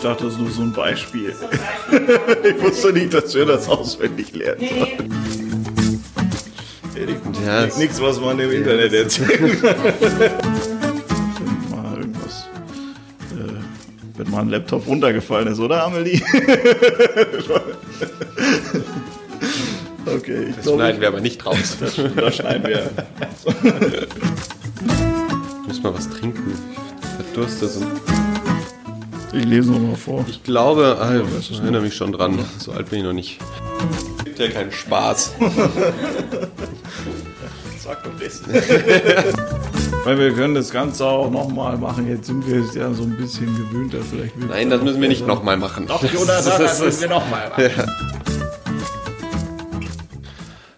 dachte, das ist nur so ein Beispiel. ich wusste nicht, dass wir das auswendig lernen sollen. Ja, Nichts, was man im Internet erzählt. mal irgendwas. Äh, wenn mal ein Laptop runtergefallen ist, oder Amelie? okay, ich Das glaub, schneiden wir aber nicht raus. Das, das schneiden wir. ich muss mal was trinken. Ich verdurstet. Ich lese nochmal vor. Ich glaube, ah, ich erinnere mich schon dran. So alt bin ich noch nicht. Gibt ja keinen Spaß. Sag doch das. Weil wir können das Ganze auch nochmal machen. Jetzt sind wir ja so ein bisschen gewöhnter. Vielleicht Nein, das müssen wir nicht nochmal machen. Doch, Jonas, das, das, das müssen wir nochmal machen.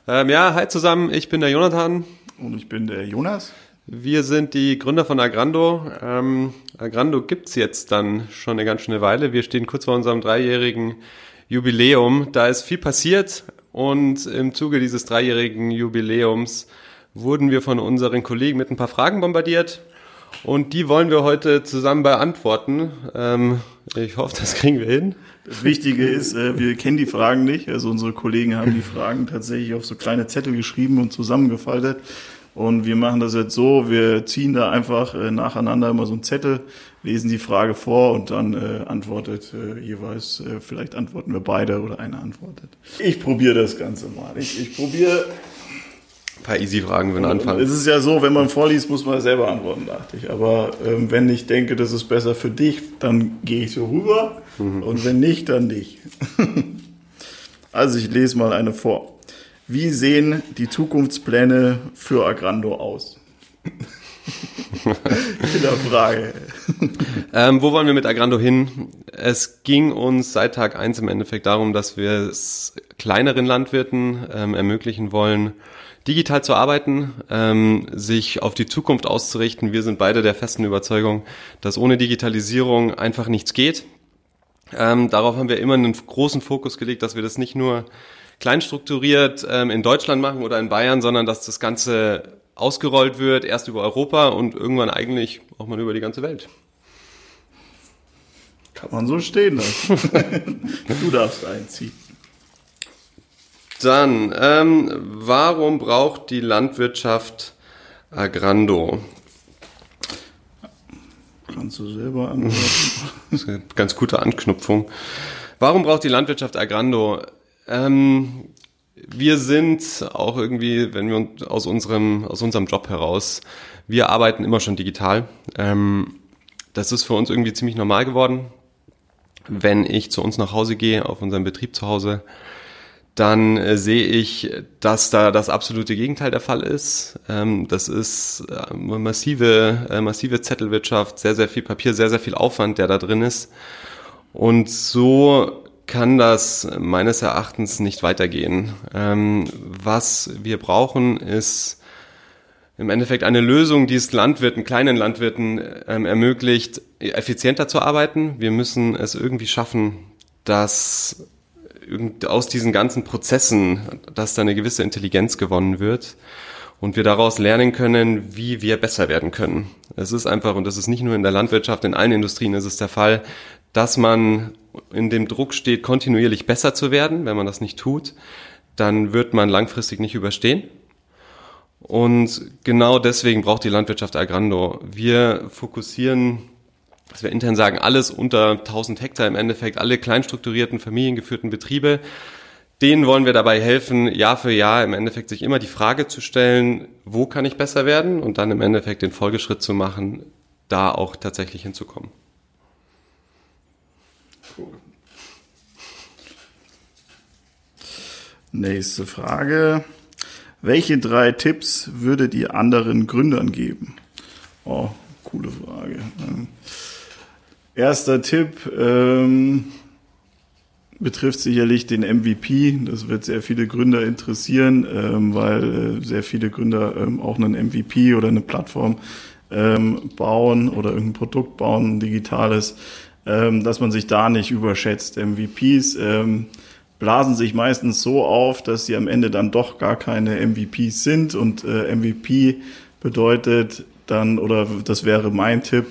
Ja. Ähm, ja, hi zusammen. Ich bin der Jonathan. Und ich bin der Jonas. Wir sind die Gründer von Agrando. Ähm, Agrando gibt's jetzt dann schon eine ganz schöne Weile. Wir stehen kurz vor unserem dreijährigen Jubiläum. Da ist viel passiert und im Zuge dieses dreijährigen Jubiläums wurden wir von unseren Kollegen mit ein paar Fragen bombardiert und die wollen wir heute zusammen beantworten. Ähm, ich hoffe, das kriegen wir hin. Das Wichtige ist, äh, wir kennen die Fragen nicht. Also unsere Kollegen haben die Fragen tatsächlich auf so kleine Zettel geschrieben und zusammengefaltet. Und wir machen das jetzt so, wir ziehen da einfach äh, nacheinander immer so einen Zettel, lesen die Frage vor und dann äh, antwortet äh, jeweils, äh, vielleicht antworten wir beide oder einer antwortet. Ich probiere das Ganze mal. Ich, ich probiere. Ein paar Easy-Fragen würden anfangen. Es ist ja so, wenn man vorliest, muss man selber antworten, dachte ich. Aber ähm, wenn ich denke, das ist besser für dich, dann gehe ich so rüber. Mhm. Und wenn nicht, dann nicht. also ich lese mal eine vor. Wie sehen die Zukunftspläne für Agrando aus? Frage. Ähm, wo wollen wir mit Agrando hin? Es ging uns seit Tag eins im Endeffekt darum, dass wir es kleineren Landwirten ähm, ermöglichen wollen, digital zu arbeiten, ähm, sich auf die Zukunft auszurichten. Wir sind beide der festen Überzeugung, dass ohne Digitalisierung einfach nichts geht. Ähm, darauf haben wir immer einen großen Fokus gelegt, dass wir das nicht nur kleinstrukturiert ähm, in Deutschland machen oder in Bayern, sondern dass das Ganze ausgerollt wird, erst über Europa und irgendwann eigentlich auch mal über die ganze Welt. Kann man so stehen lassen. du darfst einziehen. Dann, ähm, warum braucht die Landwirtschaft Agrando? Kannst du selber antworten? das ist eine ganz gute Anknüpfung. Warum braucht die Landwirtschaft Agrando? Ähm, wir sind auch irgendwie, wenn wir aus unserem, aus unserem Job heraus, wir arbeiten immer schon digital. Ähm, das ist für uns irgendwie ziemlich normal geworden. Wenn ich zu uns nach Hause gehe, auf unserem Betrieb zu Hause, dann äh, sehe ich, dass da das absolute Gegenteil der Fall ist. Ähm, das ist äh, massive, äh, massive Zettelwirtschaft, sehr, sehr viel Papier, sehr, sehr viel Aufwand, der da drin ist. Und so kann das meines Erachtens nicht weitergehen. Ähm, was wir brauchen, ist im Endeffekt eine Lösung, die es Landwirten, kleinen Landwirten ähm, ermöglicht, effizienter zu arbeiten. Wir müssen es irgendwie schaffen, dass aus diesen ganzen Prozessen, dass da eine gewisse Intelligenz gewonnen wird und wir daraus lernen können, wie wir besser werden können. Es ist einfach, und das ist nicht nur in der Landwirtschaft, in allen Industrien ist es der Fall, dass man in dem Druck steht, kontinuierlich besser zu werden. Wenn man das nicht tut, dann wird man langfristig nicht überstehen. Und genau deswegen braucht die Landwirtschaft Agrando. Wir fokussieren, was wir intern sagen, alles unter 1000 Hektar im Endeffekt, alle kleinstrukturierten, familiengeführten Betriebe. Denen wollen wir dabei helfen, Jahr für Jahr im Endeffekt sich immer die Frage zu stellen, wo kann ich besser werden und dann im Endeffekt den Folgeschritt zu machen, da auch tatsächlich hinzukommen. Cool. Nächste Frage. Welche drei Tipps würdet ihr anderen Gründern geben? Oh, coole Frage. Ähm, erster Tipp ähm, betrifft sicherlich den MVP. Das wird sehr viele Gründer interessieren, ähm, weil äh, sehr viele Gründer ähm, auch einen MVP oder eine Plattform ähm, bauen oder irgendein Produkt bauen, ein digitales ähm, dass man sich da nicht überschätzt. MVPs ähm, blasen sich meistens so auf, dass sie am Ende dann doch gar keine MVPs sind und äh, MVP bedeutet dann, oder das wäre mein Tipp,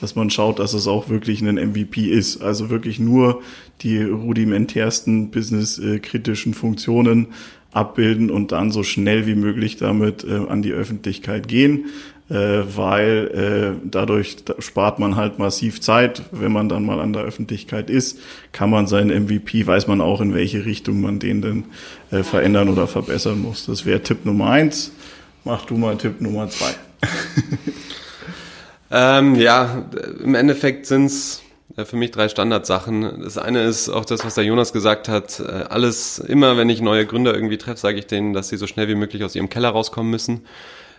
dass man schaut, dass es auch wirklich ein MVP ist. Also wirklich nur die rudimentärsten businesskritischen Funktionen abbilden und dann so schnell wie möglich damit äh, an die Öffentlichkeit gehen, äh, weil äh, dadurch spart man halt massiv Zeit. Wenn man dann mal an der Öffentlichkeit ist, kann man seinen MVP, weiß man auch, in welche Richtung man den denn äh, verändern oder verbessern muss. Das wäre Tipp Nummer eins. Mach du mal Tipp Nummer zwei. ähm, ja, im Endeffekt sind's für mich drei Standardsachen. Das eine ist auch das, was der Jonas gesagt hat. Äh, alles, immer wenn ich neue Gründer irgendwie treffe, sage ich denen, dass sie so schnell wie möglich aus ihrem Keller rauskommen müssen.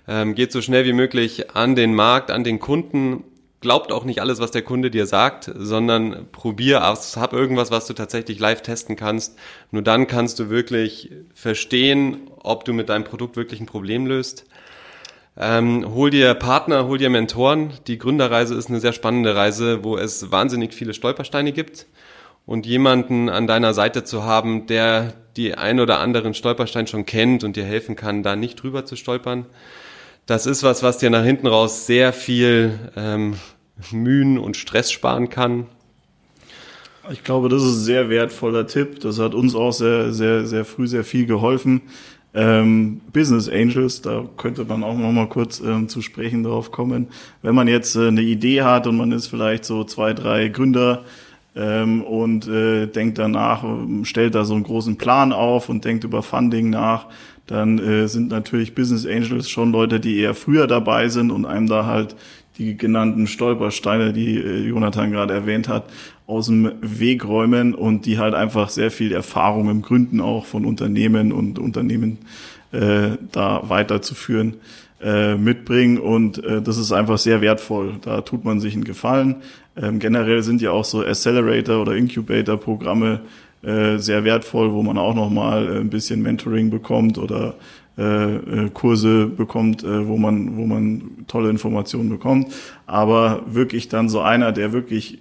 Ähm, geht so schnell wie möglich an den Markt, an den Kunden. Glaubt auch nicht alles, was der Kunde dir sagt, sondern probier aus, hab irgendwas, was du tatsächlich live testen kannst. Nur dann kannst du wirklich verstehen, ob du mit deinem Produkt wirklich ein Problem löst. Ähm, hol dir Partner, hol dir Mentoren. Die Gründerreise ist eine sehr spannende Reise, wo es wahnsinnig viele Stolpersteine gibt. Und jemanden an deiner Seite zu haben, der die ein oder anderen Stolperstein schon kennt und dir helfen kann, da nicht drüber zu stolpern. Das ist was, was dir nach hinten raus sehr viel ähm, Mühen und Stress sparen kann. Ich glaube, das ist ein sehr wertvoller Tipp. Das hat uns auch sehr, sehr, sehr früh sehr viel geholfen. Ähm, Business Angels, da könnte man auch noch mal kurz ähm, zu sprechen drauf kommen. Wenn man jetzt äh, eine Idee hat und man ist vielleicht so zwei, drei Gründer ähm, und äh, denkt danach, stellt da so einen großen Plan auf und denkt über Funding nach, dann äh, sind natürlich Business Angels schon Leute, die eher früher dabei sind und einem da halt die genannten Stolpersteine, die äh, Jonathan gerade erwähnt hat, aus dem Weg räumen und die halt einfach sehr viel Erfahrung im Gründen auch von Unternehmen und Unternehmen äh, da weiterzuführen äh, mitbringen und äh, das ist einfach sehr wertvoll. Da tut man sich einen Gefallen. Ähm, generell sind ja auch so Accelerator oder Incubator Programme äh, sehr wertvoll, wo man auch noch mal äh, ein bisschen Mentoring bekommt oder äh, äh, Kurse bekommt, äh, wo man wo man tolle Informationen bekommt. Aber wirklich dann so einer, der wirklich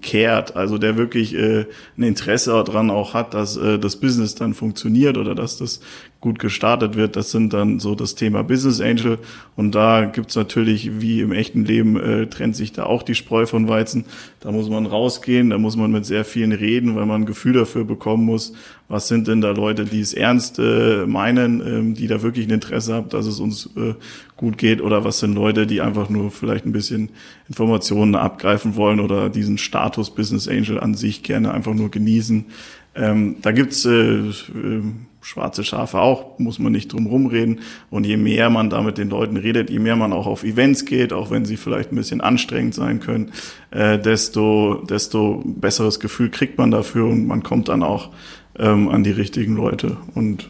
kehrt, also der wirklich äh, ein Interesse daran auch hat, dass äh, das Business dann funktioniert oder dass das gut gestartet wird. Das sind dann so das Thema Business Angel. Und da gibt's natürlich, wie im echten Leben, äh, trennt sich da auch die Spreu von Weizen. Da muss man rausgehen, da muss man mit sehr vielen reden, weil man ein Gefühl dafür bekommen muss, was sind denn da Leute, die es ernst äh, meinen, ähm, die da wirklich ein Interesse haben, dass es uns äh, gut geht, oder was sind Leute, die einfach nur vielleicht ein bisschen Informationen abgreifen wollen oder diesen Status Business Angel an sich gerne einfach nur genießen. Ähm, da gibt's äh, äh, schwarze Schafe auch, muss man nicht drum rumreden. Und je mehr man da mit den Leuten redet, je mehr man auch auf Events geht, auch wenn sie vielleicht ein bisschen anstrengend sein können, äh, desto, desto besseres Gefühl kriegt man dafür und man kommt dann auch ähm, an die richtigen Leute. Und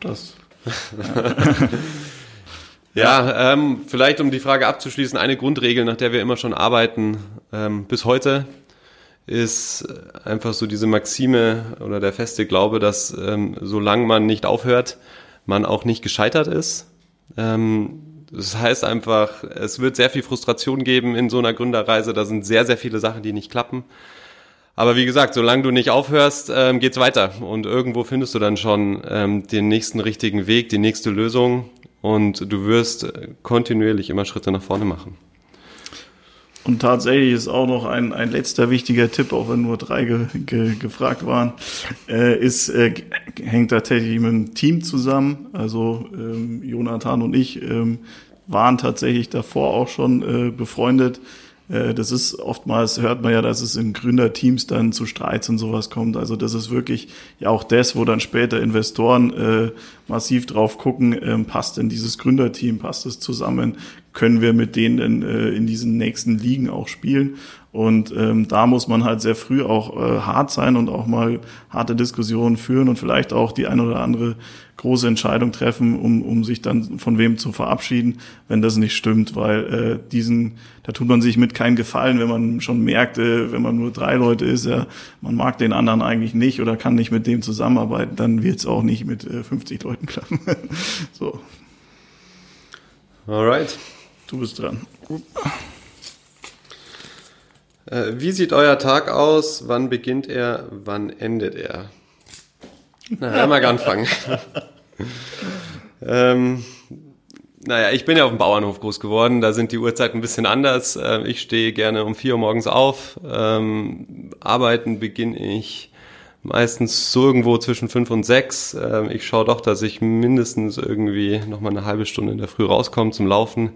das. Ja, ähm, vielleicht um die Frage abzuschließen, eine Grundregel, nach der wir immer schon arbeiten, ähm, bis heute, ist einfach so diese Maxime oder der feste Glaube, dass ähm, solange man nicht aufhört, man auch nicht gescheitert ist. Ähm, das heißt einfach, es wird sehr viel Frustration geben in so einer Gründerreise. Da sind sehr, sehr viele Sachen, die nicht klappen. Aber wie gesagt, solange du nicht aufhörst, ähm, geht's weiter. Und irgendwo findest du dann schon ähm, den nächsten richtigen Weg, die nächste Lösung. Und du wirst kontinuierlich immer Schritte nach vorne machen. Und tatsächlich ist auch noch ein, ein letzter wichtiger Tipp, auch wenn nur drei ge, ge, gefragt waren, äh, ist, äh, hängt tatsächlich mit dem Team zusammen. Also ähm, Jonathan und ich ähm, waren tatsächlich davor auch schon äh, befreundet. Äh, das ist oftmals, hört man ja, dass es in Gründerteams dann zu Streits und sowas kommt. Also das ist wirklich ja auch das, wo dann später Investoren äh, massiv drauf gucken, ähm, passt denn dieses Gründerteam, passt es zusammen, können wir mit denen äh, in diesen nächsten Ligen auch spielen. Und ähm, da muss man halt sehr früh auch äh, hart sein und auch mal harte Diskussionen führen und vielleicht auch die eine oder andere große Entscheidung treffen, um, um sich dann von wem zu verabschieden, wenn das nicht stimmt, weil äh, diesen, da tut man sich mit keinen Gefallen, wenn man schon merkt, äh, wenn man nur drei Leute ist, ja, man mag den anderen eigentlich nicht oder kann nicht mit dem zusammenarbeiten, dann wird es auch nicht mit äh, 50 Leuten klappen. so. Alright. Du bist dran. Äh, wie sieht euer Tag aus? Wann beginnt er? Wann endet er? Na, mal anfangen. ähm, naja, ich bin ja auf dem Bauernhof groß geworden, da sind die Uhrzeiten ein bisschen anders. Ähm, ich stehe gerne um vier Uhr morgens auf. Ähm, arbeiten beginne ich meistens so irgendwo zwischen fünf und sechs. Ähm, ich schaue doch, dass ich mindestens irgendwie noch mal eine halbe Stunde in der Früh rauskomme zum Laufen.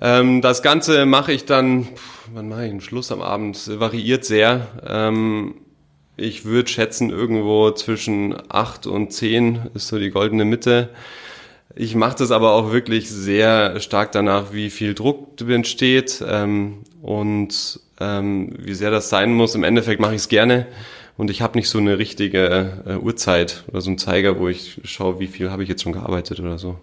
Ähm, das Ganze mache ich dann, wann mache ich den Schluss am Abend? Variiert sehr. Ähm, ich würde schätzen, irgendwo zwischen acht und zehn ist so die goldene Mitte. Ich mache das aber auch wirklich sehr stark danach, wie viel Druck entsteht ähm, und ähm, wie sehr das sein muss. Im Endeffekt mache ich es gerne und ich habe nicht so eine richtige äh, Uhrzeit oder so einen Zeiger, wo ich schaue, wie viel habe ich jetzt schon gearbeitet oder so.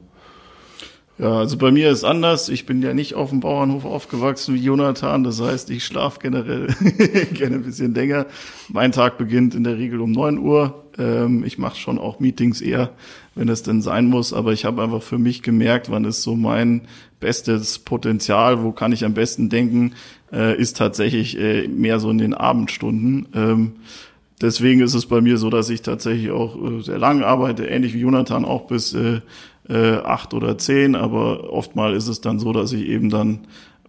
Ja, also bei mir ist anders. Ich bin ja nicht auf dem Bauernhof aufgewachsen wie Jonathan. Das heißt, ich schlafe generell gerne ein bisschen länger. Mein Tag beginnt in der Regel um neun Uhr. Ähm, ich mache schon auch Meetings eher, wenn es denn sein muss. Aber ich habe einfach für mich gemerkt, wann ist so mein bestes Potenzial, wo kann ich am besten denken, äh, ist tatsächlich äh, mehr so in den Abendstunden. Ähm, deswegen ist es bei mir so, dass ich tatsächlich auch äh, sehr lange arbeite, ähnlich wie Jonathan auch bis äh, acht oder zehn, aber oftmal ist es dann so, dass ich eben dann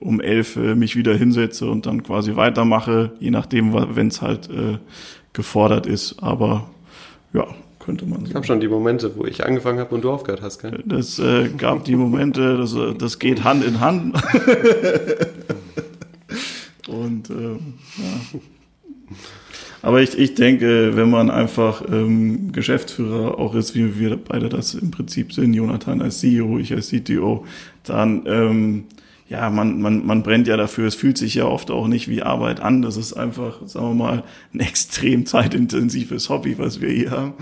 um elf äh, mich wieder hinsetze und dann quasi weitermache, je nachdem, wenn es halt äh, gefordert ist. Aber ja, könnte man. Ich habe schon die Momente, wo ich angefangen habe und du aufgehört hast, gell? Das äh, gab die Momente, das, äh, das geht Hand in Hand. und äh, ja. Aber ich, ich denke, wenn man einfach ähm, Geschäftsführer auch ist, wie wir beide das im Prinzip sind, Jonathan als CEO, ich als CTO, dann ähm, ja, man, man, man brennt ja dafür. Es fühlt sich ja oft auch nicht wie Arbeit an. Das ist einfach, sagen wir mal, ein extrem zeitintensives Hobby, was wir hier haben.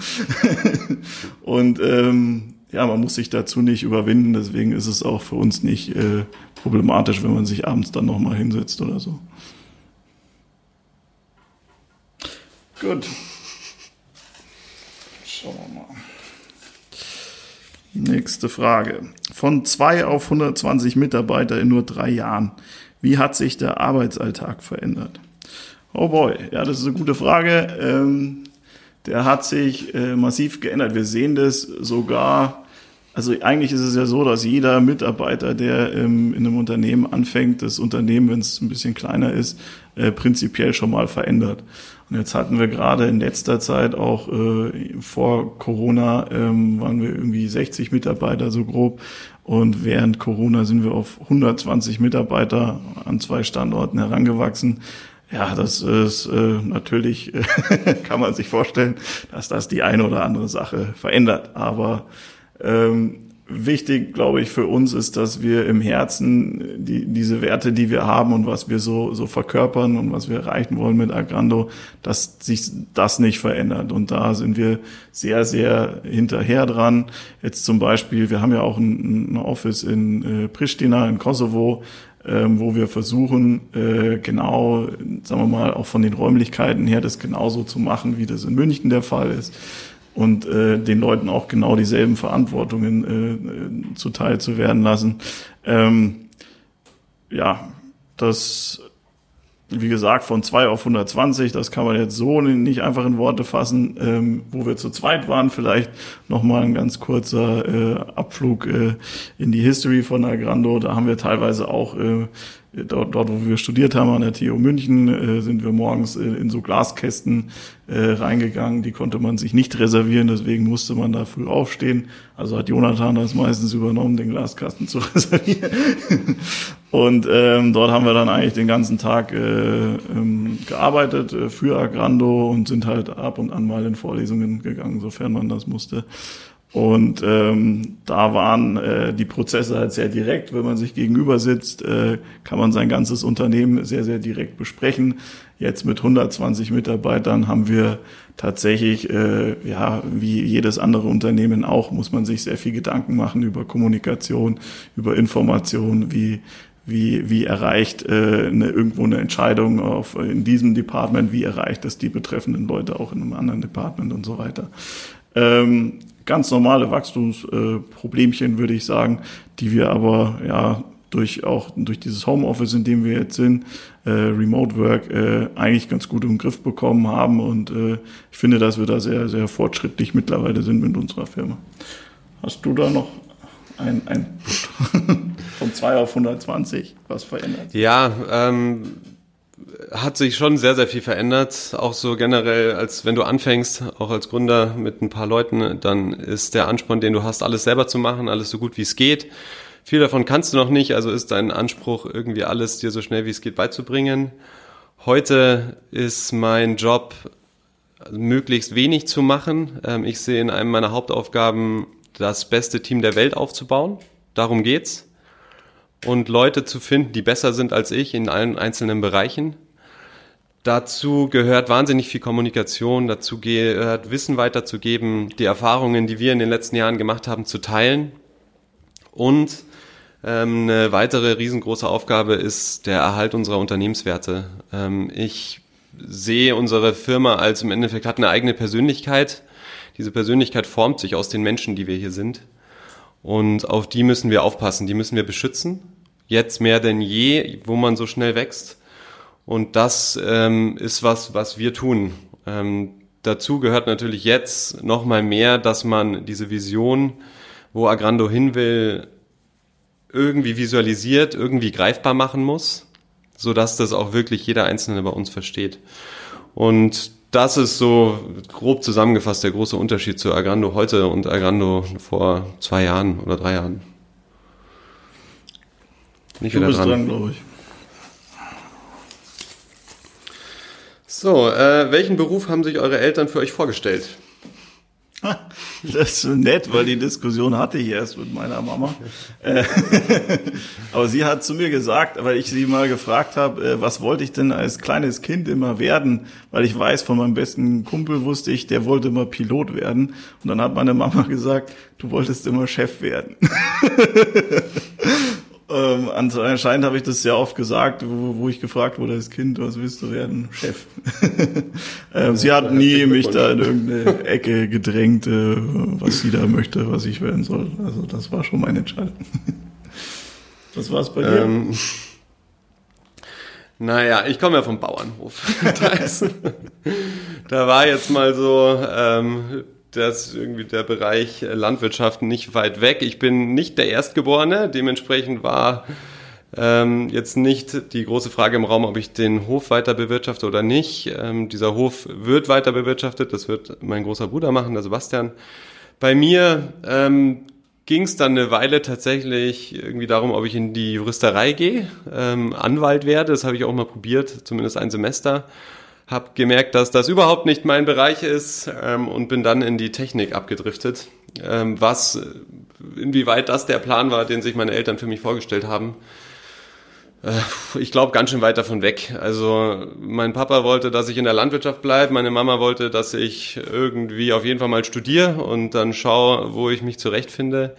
Und ähm, ja, man muss sich dazu nicht überwinden. Deswegen ist es auch für uns nicht äh, problematisch, wenn man sich abends dann nochmal hinsetzt oder so. Gut. Schauen wir mal. Nächste Frage. Von zwei auf 120 Mitarbeiter in nur drei Jahren. Wie hat sich der Arbeitsalltag verändert? Oh boy, ja, das ist eine gute Frage. Ähm, der hat sich äh, massiv geändert. Wir sehen das sogar, also eigentlich ist es ja so, dass jeder Mitarbeiter, der ähm, in einem Unternehmen anfängt, das Unternehmen, wenn es ein bisschen kleiner ist, äh, prinzipiell schon mal verändert. Und jetzt hatten wir gerade in letzter Zeit auch äh, vor Corona ähm, waren wir irgendwie 60 Mitarbeiter so grob und während Corona sind wir auf 120 Mitarbeiter an zwei Standorten herangewachsen. Ja, das ist äh, natürlich, kann man sich vorstellen, dass das die eine oder andere Sache verändert. Aber ähm, wichtig, glaube ich, für uns ist, dass wir im Herzen die, diese Werte, die wir haben und was wir so, so verkörpern und was wir erreichen wollen mit Agrando, dass sich das nicht verändert. Und da sind wir sehr, sehr hinterher dran. Jetzt zum Beispiel, wir haben ja auch ein, ein Office in äh, Pristina, in Kosovo, ähm, wo wir versuchen, äh, genau, sagen wir mal, auch von den Räumlichkeiten her das genauso zu machen, wie das in München der Fall ist und äh, den Leuten auch genau dieselben Verantwortungen äh, äh, zuteil zu werden lassen. Ähm, ja, das, wie gesagt, von zwei auf 120, das kann man jetzt so nicht einfach in Worte fassen. Ähm, wo wir zu zweit waren, vielleicht nochmal ein ganz kurzer äh, Abflug äh, in die History von Agrando. Da haben wir teilweise auch äh, dort, dort, wo wir studiert haben an der TU München, äh, sind wir morgens in, so Glaskästen äh, reingegangen. Die konnte man sich nicht reservieren, deswegen musste man da früh aufstehen. Also hat Jonathan das meistens übernommen, den Glaskasten zu reservieren. Und ähm, dort haben wir dann eigentlich den ganzen Tag äh, ähm, gearbeitet äh, für Agrando und sind halt ab und an mal in Vorlesungen gegangen, sofern man das musste. Und ähm, da waren äh, die Prozesse halt sehr direkt. Wenn man sich gegenüber sitzt, äh, kann man sein ganzes Unternehmen sehr, sehr direkt besprechen. Jetzt mit 120 Mitarbeitern haben wir tatsächlich, äh, ja, wie jedes andere Unternehmen auch, muss man sich sehr viel Gedanken machen über Kommunikation, über Information, wie wie, wie erreicht äh, eine, irgendwo eine Entscheidung auf, in diesem Department, wie erreicht es die betreffenden Leute auch in einem anderen Department und so weiter. Ähm, ganz normale Wachstumsproblemchen, äh, würde ich sagen, die wir aber ja durch auch durch dieses Homeoffice, in dem wir jetzt sind, äh, Remote Work, äh, eigentlich ganz gut im Griff bekommen haben. Und äh, ich finde, dass wir da sehr, sehr fortschrittlich mittlerweile sind mit unserer Firma. Hast du da noch ein, ein von 2 auf 120 was verändert? Ja, ähm, hat sich schon sehr, sehr viel verändert. Auch so generell, als wenn du anfängst, auch als Gründer mit ein paar Leuten, dann ist der Ansporn, den du hast, alles selber zu machen, alles so gut wie es geht. Viel davon kannst du noch nicht, also ist dein Anspruch, irgendwie alles dir so schnell wie es geht beizubringen. Heute ist mein Job, möglichst wenig zu machen. Ähm, ich sehe in einem meiner Hauptaufgaben, das beste Team der Welt aufzubauen. Darum geht's und Leute zu finden, die besser sind als ich in allen einzelnen Bereichen. Dazu gehört wahnsinnig viel Kommunikation, dazu gehört Wissen weiterzugeben, die Erfahrungen, die wir in den letzten Jahren gemacht haben, zu teilen. Und ähm, eine weitere riesengroße Aufgabe ist der Erhalt unserer Unternehmenswerte. Ähm, ich sehe unsere Firma als im Endeffekt hat eine eigene Persönlichkeit. Diese Persönlichkeit formt sich aus den Menschen, die wir hier sind. Und auf die müssen wir aufpassen, die müssen wir beschützen. Jetzt mehr denn je, wo man so schnell wächst. Und das ähm, ist was, was wir tun. Ähm, dazu gehört natürlich jetzt noch mal mehr, dass man diese Vision, wo Agrando hin will, irgendwie visualisiert, irgendwie greifbar machen muss, so dass das auch wirklich jeder Einzelne bei uns versteht. Und das ist so grob zusammengefasst der große Unterschied zu Agrando heute und Agrando vor zwei Jahren oder drei Jahren. Nicht du bist dran, dran glaube ich. So, äh, welchen Beruf haben sich eure Eltern für euch vorgestellt? Das ist so nett, weil die Diskussion hatte ich erst mit meiner Mama. Äh, aber sie hat zu mir gesagt, weil ich sie mal gefragt habe, äh, was wollte ich denn als kleines Kind immer werden? Weil ich weiß, von meinem besten Kumpel wusste ich, der wollte immer Pilot werden. Und dann hat meine Mama gesagt, du wolltest immer Chef werden. Ähm, anscheinend habe ich das sehr oft gesagt, wo, wo ich gefragt wurde als Kind, was willst du werden? Chef. ähm, sie hat nie mich da in irgendeine Ecke gedrängt, äh, was sie da möchte, was ich werden soll. Also das war schon meine Entscheidung. was war es bei dir? Ähm, naja, ich komme ja vom Bauernhof. da, ist, da war jetzt mal so ähm, dass irgendwie der Bereich Landwirtschaft nicht weit weg. Ich bin nicht der Erstgeborene, dementsprechend war ähm, jetzt nicht die große Frage im Raum, ob ich den Hof weiter bewirtschafte oder nicht. Ähm, dieser Hof wird weiter bewirtschaftet, das wird mein großer Bruder machen, der Sebastian. Bei mir ähm, ging es dann eine Weile tatsächlich irgendwie darum, ob ich in die Juristerei gehe, ähm, Anwalt werde. Das habe ich auch mal probiert, zumindest ein Semester habe gemerkt, dass das überhaupt nicht mein Bereich ist ähm, und bin dann in die Technik abgedriftet. Ähm, was, inwieweit das der Plan war, den sich meine Eltern für mich vorgestellt haben, äh, ich glaube ganz schön weit davon weg. Also mein Papa wollte, dass ich in der Landwirtschaft bleibe, meine Mama wollte, dass ich irgendwie auf jeden Fall mal studiere und dann schaue, wo ich mich zurechtfinde.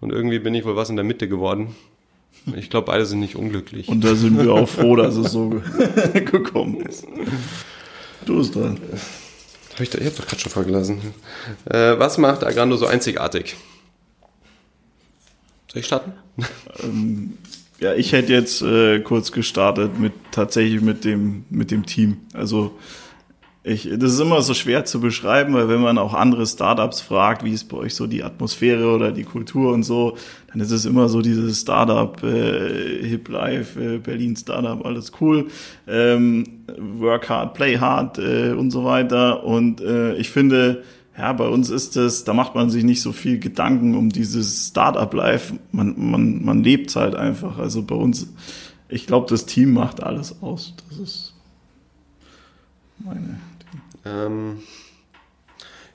Und irgendwie bin ich wohl was in der Mitte geworden. Ich glaube, beide sind nicht unglücklich. Und da sind wir auch froh, dass es so gekommen ist. Du bist dran. Hab ich, da, ich habe doch gerade schon vorgelesen. Äh, was macht Agrando so einzigartig? Soll ich starten? Ähm, ja, ich hätte jetzt äh, kurz gestartet mit tatsächlich mit dem mit dem Team. Also ich, das ist immer so schwer zu beschreiben, weil wenn man auch andere Startups fragt, wie ist bei euch so die Atmosphäre oder die Kultur und so, dann ist es immer so dieses Startup, äh, Hip Life, äh, Berlin Startup, alles cool, ähm, Work hard, play hard äh, und so weiter. Und äh, ich finde, ja, bei uns ist es, da macht man sich nicht so viel Gedanken um dieses Startup-Life. Man, man, man lebt halt einfach. Also bei uns, ich glaube, das Team macht alles aus. Das ist meine ähm,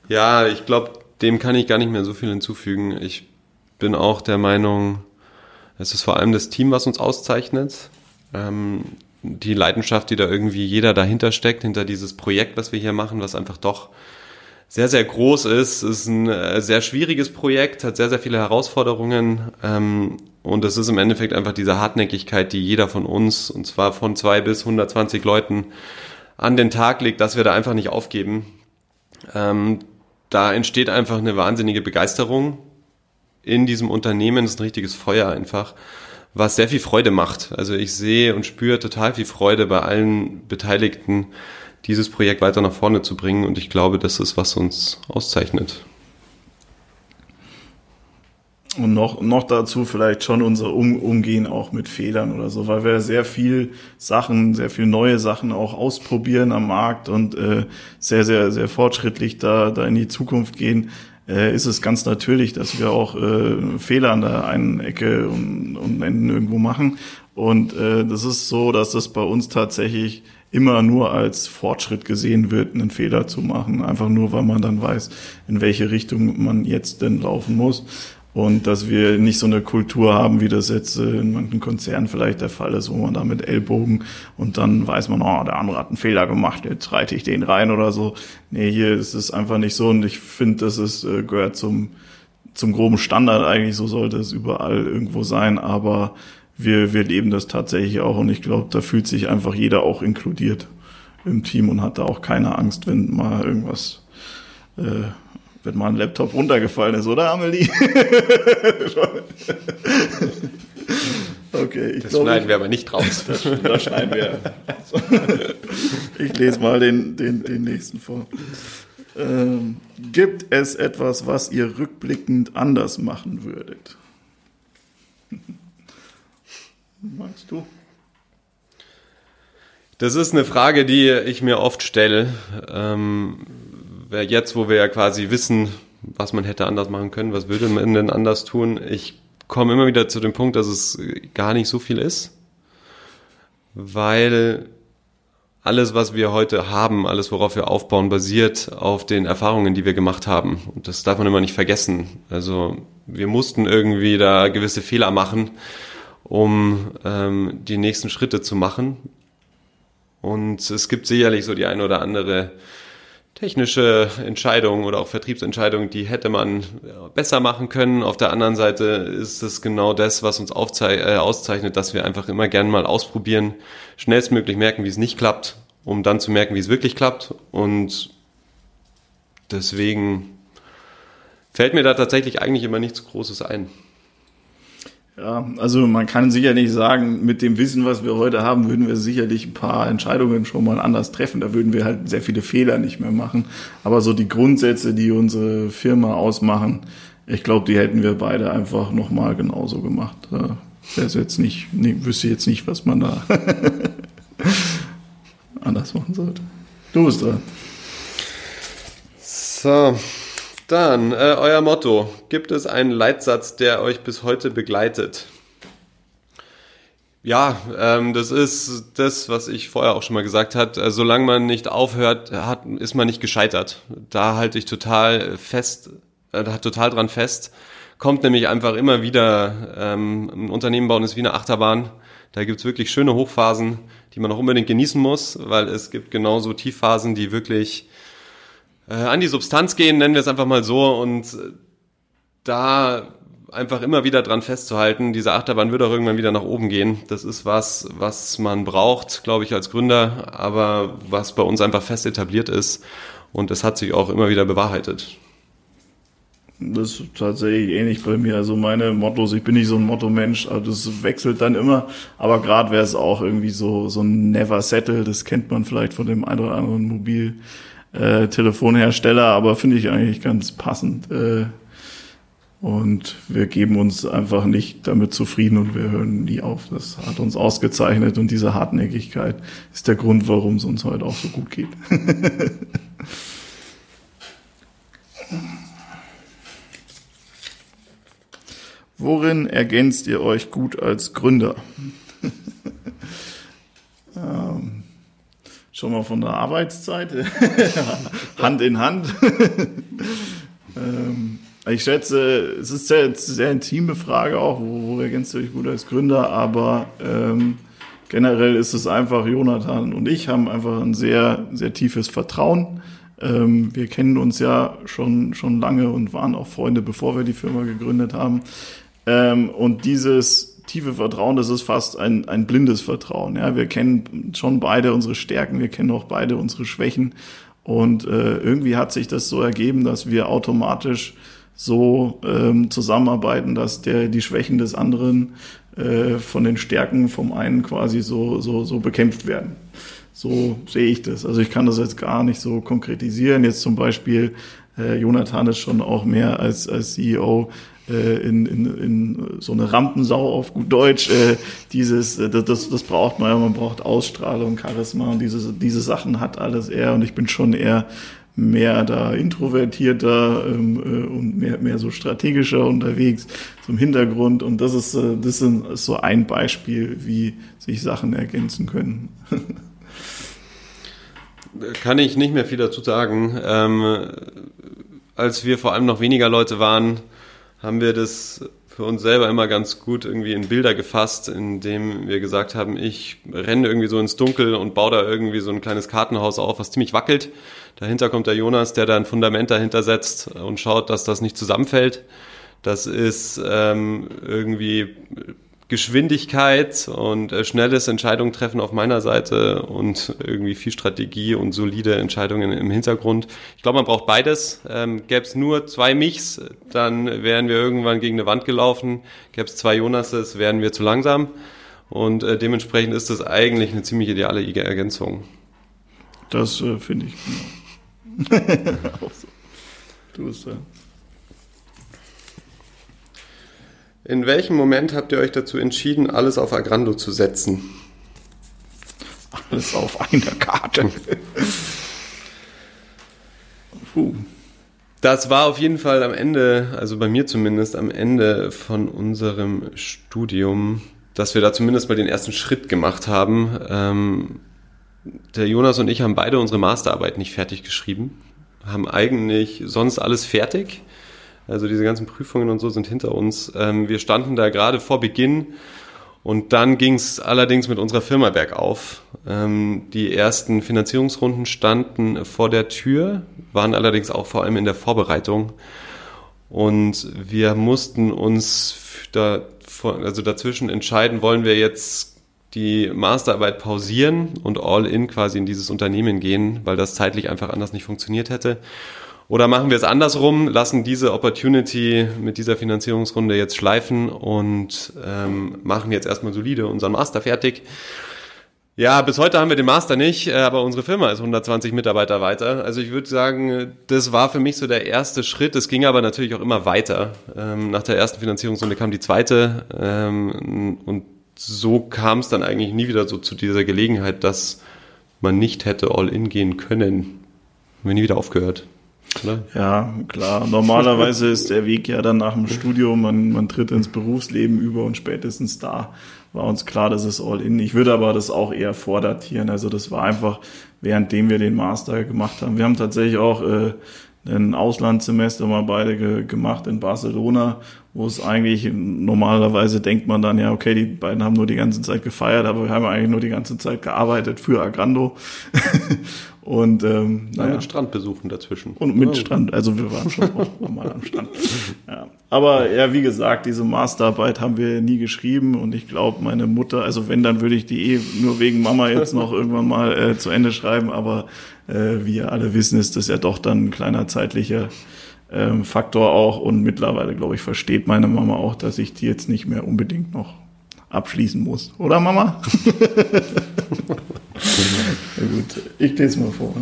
ja, ich glaube, dem kann ich gar nicht mehr so viel hinzufügen. Ich bin auch der Meinung, es ist vor allem das Team, was uns auszeichnet. Ähm, die Leidenschaft, die da irgendwie jeder dahinter steckt, hinter dieses Projekt, was wir hier machen, was einfach doch sehr, sehr groß ist. Es ist ein äh, sehr schwieriges Projekt, hat sehr, sehr viele Herausforderungen. Ähm, und es ist im Endeffekt einfach diese Hartnäckigkeit, die jeder von uns, und zwar von zwei bis 120 Leuten, an den Tag legt, dass wir da einfach nicht aufgeben. Ähm, da entsteht einfach eine wahnsinnige Begeisterung in diesem Unternehmen. Das ist ein richtiges Feuer einfach, was sehr viel Freude macht. Also ich sehe und spüre total viel Freude bei allen Beteiligten, dieses Projekt weiter nach vorne zu bringen. Und ich glaube, das ist, was uns auszeichnet. Und noch, noch dazu vielleicht schon unser um Umgehen auch mit Fehlern oder so, weil wir sehr viel Sachen, sehr viel neue Sachen auch ausprobieren am Markt und äh, sehr, sehr, sehr fortschrittlich da, da in die Zukunft gehen, äh, ist es ganz natürlich, dass wir auch äh, Fehler an der einen Ecke und, und Enden irgendwo machen. Und äh, das ist so, dass das bei uns tatsächlich immer nur als Fortschritt gesehen wird, einen Fehler zu machen. Einfach nur, weil man dann weiß, in welche Richtung man jetzt denn laufen muss. Und dass wir nicht so eine Kultur haben, wie das jetzt in manchen Konzernen vielleicht der Fall ist, wo man da mit Ellbogen und dann weiß man, oh, der andere hat einen Fehler gemacht, jetzt reite ich den rein oder so. Nee, hier ist es einfach nicht so. Und ich finde, das ist, äh, gehört zum, zum groben Standard eigentlich, so sollte es überall irgendwo sein, aber wir, wir leben das tatsächlich auch. Und ich glaube, da fühlt sich einfach jeder auch inkludiert im Team und hat da auch keine Angst, wenn mal irgendwas, äh, wenn mal ein Laptop runtergefallen ist, oder Amelie? okay, ich das glaub, schneiden wir aber nicht raus. Das, das schneiden wir. ich lese mal den, den, den nächsten vor. Ähm, gibt es etwas, was ihr rückblickend anders machen würdet? Magst du? Das ist eine Frage, die ich mir oft stelle. Ähm, jetzt, wo wir ja quasi wissen, was man hätte anders machen können, was würde man denn anders tun? Ich komme immer wieder zu dem Punkt, dass es gar nicht so viel ist, weil alles, was wir heute haben, alles, worauf wir aufbauen, basiert auf den Erfahrungen, die wir gemacht haben. Und das darf man immer nicht vergessen. Also wir mussten irgendwie da gewisse Fehler machen um ähm, die nächsten Schritte zu machen. Und es gibt sicherlich so die eine oder andere technische Entscheidung oder auch Vertriebsentscheidung, die hätte man besser machen können. Auf der anderen Seite ist es genau das, was uns äh, auszeichnet, dass wir einfach immer gerne mal ausprobieren, schnellstmöglich merken, wie es nicht klappt, um dann zu merken, wie es wirklich klappt. Und deswegen fällt mir da tatsächlich eigentlich immer nichts Großes ein. Ja, also man kann sicherlich sagen, mit dem Wissen, was wir heute haben, würden wir sicherlich ein paar Entscheidungen schon mal anders treffen. Da würden wir halt sehr viele Fehler nicht mehr machen. Aber so die Grundsätze, die unsere Firma ausmachen, ich glaube, die hätten wir beide einfach nochmal genauso gemacht. Da wäre jetzt nicht, nee, wüsste jetzt nicht, was man da anders machen sollte. Du bist dran. So, dann, äh, euer Motto. Gibt es einen Leitsatz, der euch bis heute begleitet? Ja, ähm, das ist das, was ich vorher auch schon mal gesagt habe. Äh, solange man nicht aufhört, hat, ist man nicht gescheitert. Da halte ich total fest, äh, hat total dran fest. Kommt nämlich einfach immer wieder, ähm, ein Unternehmen bauen ist wie eine Achterbahn. Da gibt's wirklich schöne Hochphasen, die man auch unbedingt genießen muss, weil es gibt genauso Tiefphasen, die wirklich äh, an die Substanz gehen, nennen wir es einfach mal so, und da einfach immer wieder dran festzuhalten, diese Achterbahn wird auch irgendwann wieder nach oben gehen. Das ist was, was man braucht, glaube ich, als Gründer, aber was bei uns einfach fest etabliert ist. Und es hat sich auch immer wieder bewahrheitet. Das ist tatsächlich ähnlich bei mir. Also meine Mottos, ich bin nicht so ein Motto-Mensch, also das wechselt dann immer. Aber gerade wäre es auch irgendwie so, so ein Never Settle, das kennt man vielleicht von dem einen oder anderen Mobil äh, Telefonhersteller, aber finde ich eigentlich ganz passend. Äh, und wir geben uns einfach nicht damit zufrieden und wir hören nie auf. Das hat uns ausgezeichnet und diese Hartnäckigkeit ist der Grund, warum es uns heute auch so gut geht. Worin ergänzt ihr euch gut als Gründer? Schon mal von der Arbeitszeit, Hand in Hand. ähm, ich schätze, es ist eine sehr, sehr intime Frage auch, wo, wo ergänzt ihr euch gut als Gründer, aber ähm, generell ist es einfach, Jonathan und ich haben einfach ein sehr, sehr tiefes Vertrauen. Ähm, wir kennen uns ja schon, schon lange und waren auch Freunde, bevor wir die Firma gegründet haben. Ähm, und dieses tiefe Vertrauen, das ist fast ein, ein blindes Vertrauen. Ja, wir kennen schon beide unsere Stärken, wir kennen auch beide unsere Schwächen. Und äh, irgendwie hat sich das so ergeben, dass wir automatisch so ähm, zusammenarbeiten, dass der die Schwächen des anderen äh, von den Stärken vom einen quasi so so so bekämpft werden. So sehe ich das. Also ich kann das jetzt gar nicht so konkretisieren. Jetzt zum Beispiel äh, Jonathan ist schon auch mehr als, als CEO in, in, in so eine Rampensau auf gut Deutsch. Äh, dieses, äh, das, das braucht man ja, man braucht Ausstrahlung, Charisma und diese, diese Sachen hat alles er und ich bin schon eher mehr da introvertierter ähm, äh, und mehr, mehr so strategischer unterwegs zum Hintergrund. Und das ist, äh, das ist so ein Beispiel, wie sich Sachen ergänzen können. Kann ich nicht mehr viel dazu sagen. Ähm, als wir vor allem noch weniger Leute waren, haben wir das für uns selber immer ganz gut irgendwie in Bilder gefasst, indem wir gesagt haben, ich renne irgendwie so ins Dunkel und baue da irgendwie so ein kleines Kartenhaus auf, was ziemlich wackelt. Dahinter kommt der Jonas, der da ein Fundament dahinter setzt und schaut, dass das nicht zusammenfällt. Das ist ähm, irgendwie Geschwindigkeit und äh, schnelles Entscheidungen treffen auf meiner Seite und irgendwie viel Strategie und solide Entscheidungen im Hintergrund. Ich glaube, man braucht beides. Ähm, Gäbe es nur zwei Michs, dann wären wir irgendwann gegen eine Wand gelaufen. Gäbe es zwei Jonases, wären wir zu langsam. Und äh, dementsprechend ist das eigentlich eine ziemlich ideale Ergänzung. Das äh, finde ich genau. So. Du bist ja. In welchem Moment habt ihr euch dazu entschieden, alles auf Agrando zu setzen? Alles auf einer Karte. Puh. Das war auf jeden Fall am Ende, also bei mir zumindest am Ende von unserem Studium, dass wir da zumindest mal den ersten Schritt gemacht haben. Ähm, der Jonas und ich haben beide unsere Masterarbeit nicht fertig geschrieben, haben eigentlich sonst alles fertig also diese ganzen Prüfungen und so sind hinter uns. Ähm, wir standen da gerade vor Beginn und dann ging es allerdings mit unserer Firma bergauf. Ähm, die ersten Finanzierungsrunden standen vor der Tür, waren allerdings auch vor allem in der Vorbereitung. Und wir mussten uns da, also dazwischen entscheiden, wollen wir jetzt die Masterarbeit pausieren und all in quasi in dieses Unternehmen gehen, weil das zeitlich einfach anders nicht funktioniert hätte. Oder machen wir es andersrum, lassen diese Opportunity mit dieser Finanzierungsrunde jetzt schleifen und ähm, machen jetzt erstmal solide unseren Master fertig. Ja, bis heute haben wir den Master nicht, äh, aber unsere Firma ist 120 Mitarbeiter weiter. Also ich würde sagen, das war für mich so der erste Schritt. Es ging aber natürlich auch immer weiter. Ähm, nach der ersten Finanzierungsrunde kam die zweite ähm, und so kam es dann eigentlich nie wieder so zu dieser Gelegenheit, dass man nicht hätte all in gehen können. Haben wir nie wieder aufgehört. Klar. Ja, klar. Normalerweise ist der Weg ja dann nach dem Studium, man, man tritt ins Berufsleben über und spätestens da war uns klar, das ist all in. Ich würde aber das auch eher vordatieren. Also das war einfach, währenddem wir den Master gemacht haben. Wir haben tatsächlich auch äh, ein Auslandssemester mal beide ge gemacht in Barcelona, wo es eigentlich normalerweise denkt man dann ja, okay, die beiden haben nur die ganze Zeit gefeiert, aber wir haben eigentlich nur die ganze Zeit gearbeitet für Agrando. Und ähm, naja. mit Strandbesuchen dazwischen. Und mit oh. Strand, also wir waren schon auch mal am Strand. Ja. Aber ja, wie gesagt, diese Masterarbeit haben wir nie geschrieben und ich glaube, meine Mutter, also wenn, dann würde ich die eh nur wegen Mama jetzt noch irgendwann mal äh, zu Ende schreiben, aber äh, wie ihr alle wissen, ist das ja doch dann ein kleiner zeitlicher ähm, Faktor auch und mittlerweile, glaube ich, versteht meine Mama auch, dass ich die jetzt nicht mehr unbedingt noch abschließen muss. Oder Mama? Na gut, ich lese mal vor.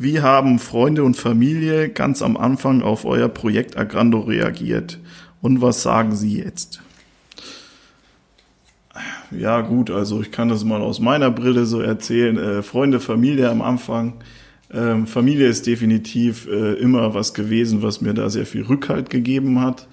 Wie haben Freunde und Familie ganz am Anfang auf euer Projekt Agrando reagiert? Und was sagen sie jetzt? Ja, gut, also ich kann das mal aus meiner Brille so erzählen. Äh, Freunde, Familie am Anfang. Ähm, Familie ist definitiv äh, immer was gewesen, was mir da sehr viel Rückhalt gegeben hat.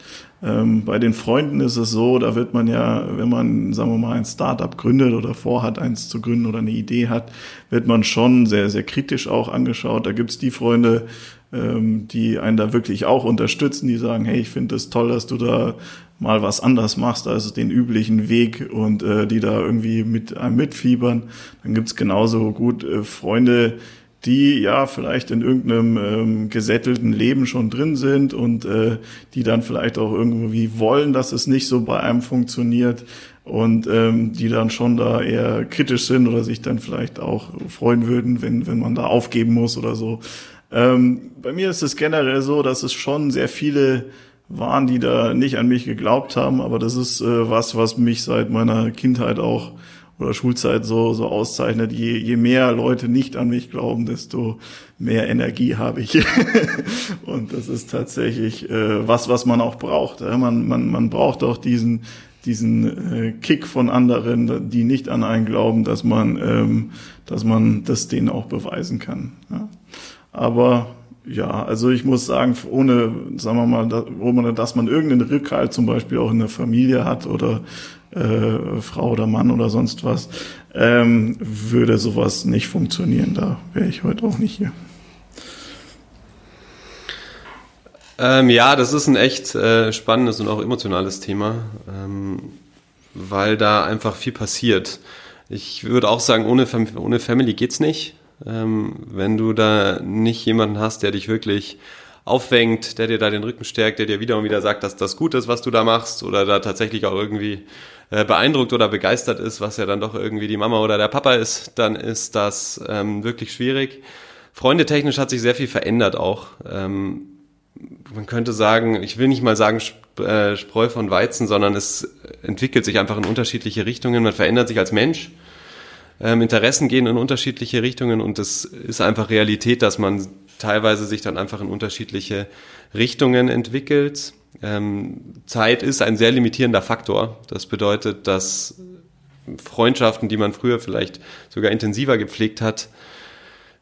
Ähm, bei den Freunden ist es so, da wird man ja, wenn man, sagen wir mal, ein Startup gründet oder vorhat, eins zu gründen oder eine Idee hat, wird man schon sehr, sehr kritisch auch angeschaut. Da gibt's die Freunde, ähm, die einen da wirklich auch unterstützen, die sagen, hey, ich finde es das toll, dass du da mal was anders machst als den üblichen Weg und äh, die da irgendwie mit einem mitfiebern. Dann gibt's genauso gut äh, Freunde, die ja vielleicht in irgendeinem ähm, gesättelten Leben schon drin sind und äh, die dann vielleicht auch irgendwie wollen, dass es nicht so bei einem funktioniert und ähm, die dann schon da eher kritisch sind oder sich dann vielleicht auch freuen würden, wenn, wenn man da aufgeben muss oder so. Ähm, bei mir ist es generell so, dass es schon sehr viele waren, die da nicht an mich geglaubt haben, aber das ist äh, was, was mich seit meiner Kindheit auch oder Schulzeit so, so auszeichnet. Je, je mehr Leute nicht an mich glauben, desto mehr Energie habe ich. und das ist tatsächlich äh, was, was man auch braucht. Ja? Man, man, man braucht auch diesen, diesen äh, Kick von anderen, die nicht an einen glauben, dass man, ähm, dass man das denen auch beweisen kann. Ja? Aber ja, also ich muss sagen, ohne, sagen wir mal, dass man irgendeinen Rückhalt zum Beispiel auch in der Familie hat oder äh, Frau oder Mann oder sonst was, ähm, würde sowas nicht funktionieren. Da wäre ich heute auch nicht hier. Ähm, ja, das ist ein echt äh, spannendes und auch emotionales Thema, ähm, weil da einfach viel passiert. Ich würde auch sagen, ohne, Fam ohne Family geht's nicht. Ähm, wenn du da nicht jemanden hast, der dich wirklich aufwängt, der dir da den Rücken stärkt, der dir wieder und wieder sagt, dass das gut ist, was du da machst, oder da tatsächlich auch irgendwie äh, beeindruckt oder begeistert ist, was ja dann doch irgendwie die Mama oder der Papa ist, dann ist das ähm, wirklich schwierig. Freundetechnisch hat sich sehr viel verändert auch. Ähm, man könnte sagen, ich will nicht mal sagen äh, Spreu von Weizen, sondern es entwickelt sich einfach in unterschiedliche Richtungen. Man verändert sich als Mensch. Ähm, Interessen gehen in unterschiedliche Richtungen und es ist einfach Realität, dass man teilweise sich dann einfach in unterschiedliche Richtungen entwickelt. Ähm, Zeit ist ein sehr limitierender Faktor. Das bedeutet, dass Freundschaften, die man früher vielleicht sogar intensiver gepflegt hat,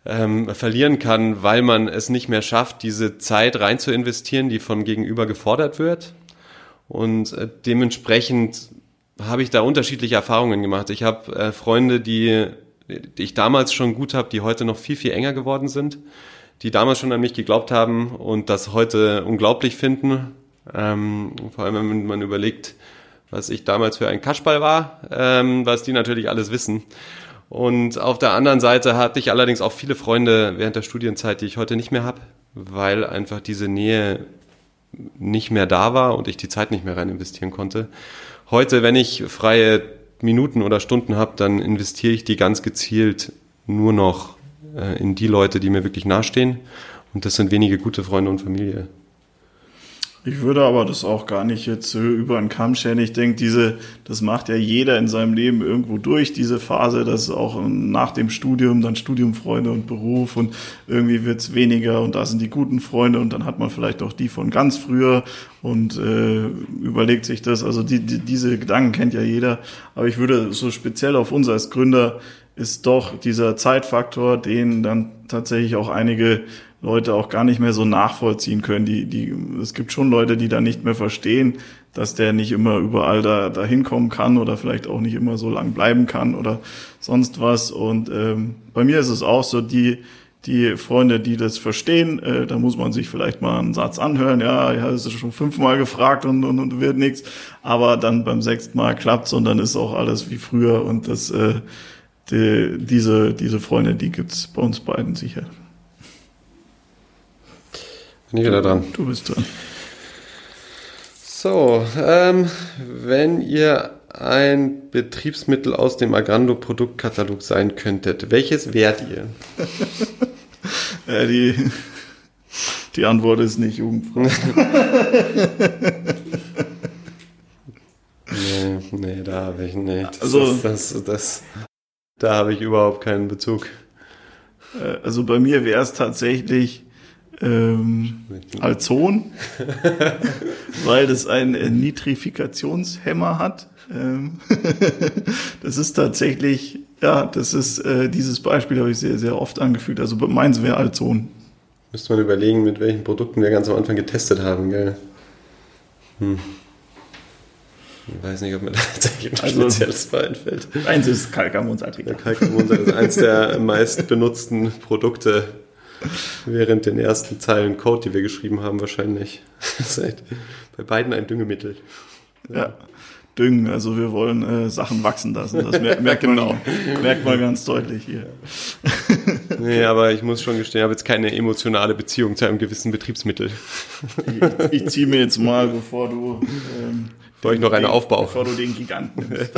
ähm, verlieren kann, weil man es nicht mehr schafft, diese Zeit rein zu investieren, die von gegenüber gefordert wird. Und äh, dementsprechend habe ich da unterschiedliche Erfahrungen gemacht. Ich habe äh, Freunde, die, die ich damals schon gut habe, die heute noch viel, viel enger geworden sind, die damals schon an mich geglaubt haben und das heute unglaublich finden. Ähm, vor allem, wenn man überlegt, was ich damals für ein Kaschball war, ähm, was die natürlich alles wissen. Und auf der anderen Seite hatte ich allerdings auch viele Freunde während der Studienzeit, die ich heute nicht mehr habe, weil einfach diese Nähe nicht mehr da war und ich die Zeit nicht mehr rein investieren konnte. Heute, wenn ich freie Minuten oder Stunden habe, dann investiere ich die ganz gezielt nur noch äh, in die Leute, die mir wirklich nahestehen. Und das sind wenige gute Freunde und Familie. Ich würde aber das auch gar nicht jetzt über einen Kamm scheren. Ich denke, diese, das macht ja jeder in seinem Leben irgendwo durch, diese Phase, dass auch nach dem Studium, dann Studiumfreunde und Beruf und irgendwie wird's weniger und da sind die guten Freunde und dann hat man vielleicht auch die von ganz früher und äh, überlegt sich das. Also die, die, diese Gedanken kennt ja jeder. Aber ich würde so speziell auf uns als Gründer ist doch dieser Zeitfaktor, den dann tatsächlich auch einige Leute auch gar nicht mehr so nachvollziehen können. Die, die, es gibt schon Leute, die da nicht mehr verstehen, dass der nicht immer überall da, da hinkommen kann oder vielleicht auch nicht immer so lang bleiben kann oder sonst was. Und ähm, bei mir ist es auch so, die, die Freunde, die das verstehen, äh, da muss man sich vielleicht mal einen Satz anhören, ja, ja, das ist schon fünfmal gefragt und, und, und wird nichts, aber dann beim sechsten Mal klappt's und dann ist auch alles wie früher und das, äh, die, diese, diese Freunde, die gibt's bei uns beiden sicher. Bin ich wieder dran. Du bist dran. So, ähm, wenn ihr ein Betriebsmittel aus dem Agrando-Produktkatalog sein könntet, welches wärt ihr? ja, die, die Antwort ist nicht jugendfrei. nee, nee, da habe ich nicht. Das Also- ist, das, das, da habe ich überhaupt keinen Bezug. Äh, Also bei mir wäre es tatsächlich ähm, Alzon, weil das einen Nitrifikationshemmer hat. Ähm, das ist tatsächlich, ja, das ist äh, dieses Beispiel habe ich sehr, sehr oft angefügt. Also meins wäre Alzon. Müsste man überlegen, mit welchen Produkten wir ganz am Anfang getestet haben, gell? Hm. Ich weiß nicht, ob mir da tatsächlich ein Also- spezielles bei einfällt. Eins ist Der Kalkamonsalpika. Kalkmonster ist eins der meist benutzten Produkte während den ersten Zeilen Code, die wir geschrieben haben, wahrscheinlich. Echt bei beiden ein Düngemittel. Ja. Düngen, also wir wollen äh, Sachen wachsen lassen. Das mer merkt, man, merkt man ganz deutlich hier. Nee, aber ich muss schon gestehen, ich habe jetzt keine emotionale Beziehung zu einem gewissen Betriebsmittel. Ich, ich ziehe mir jetzt mal, bevor du ähm, Bevor ich noch eine den, aufbaue. Bevor du den Giganten nimmst.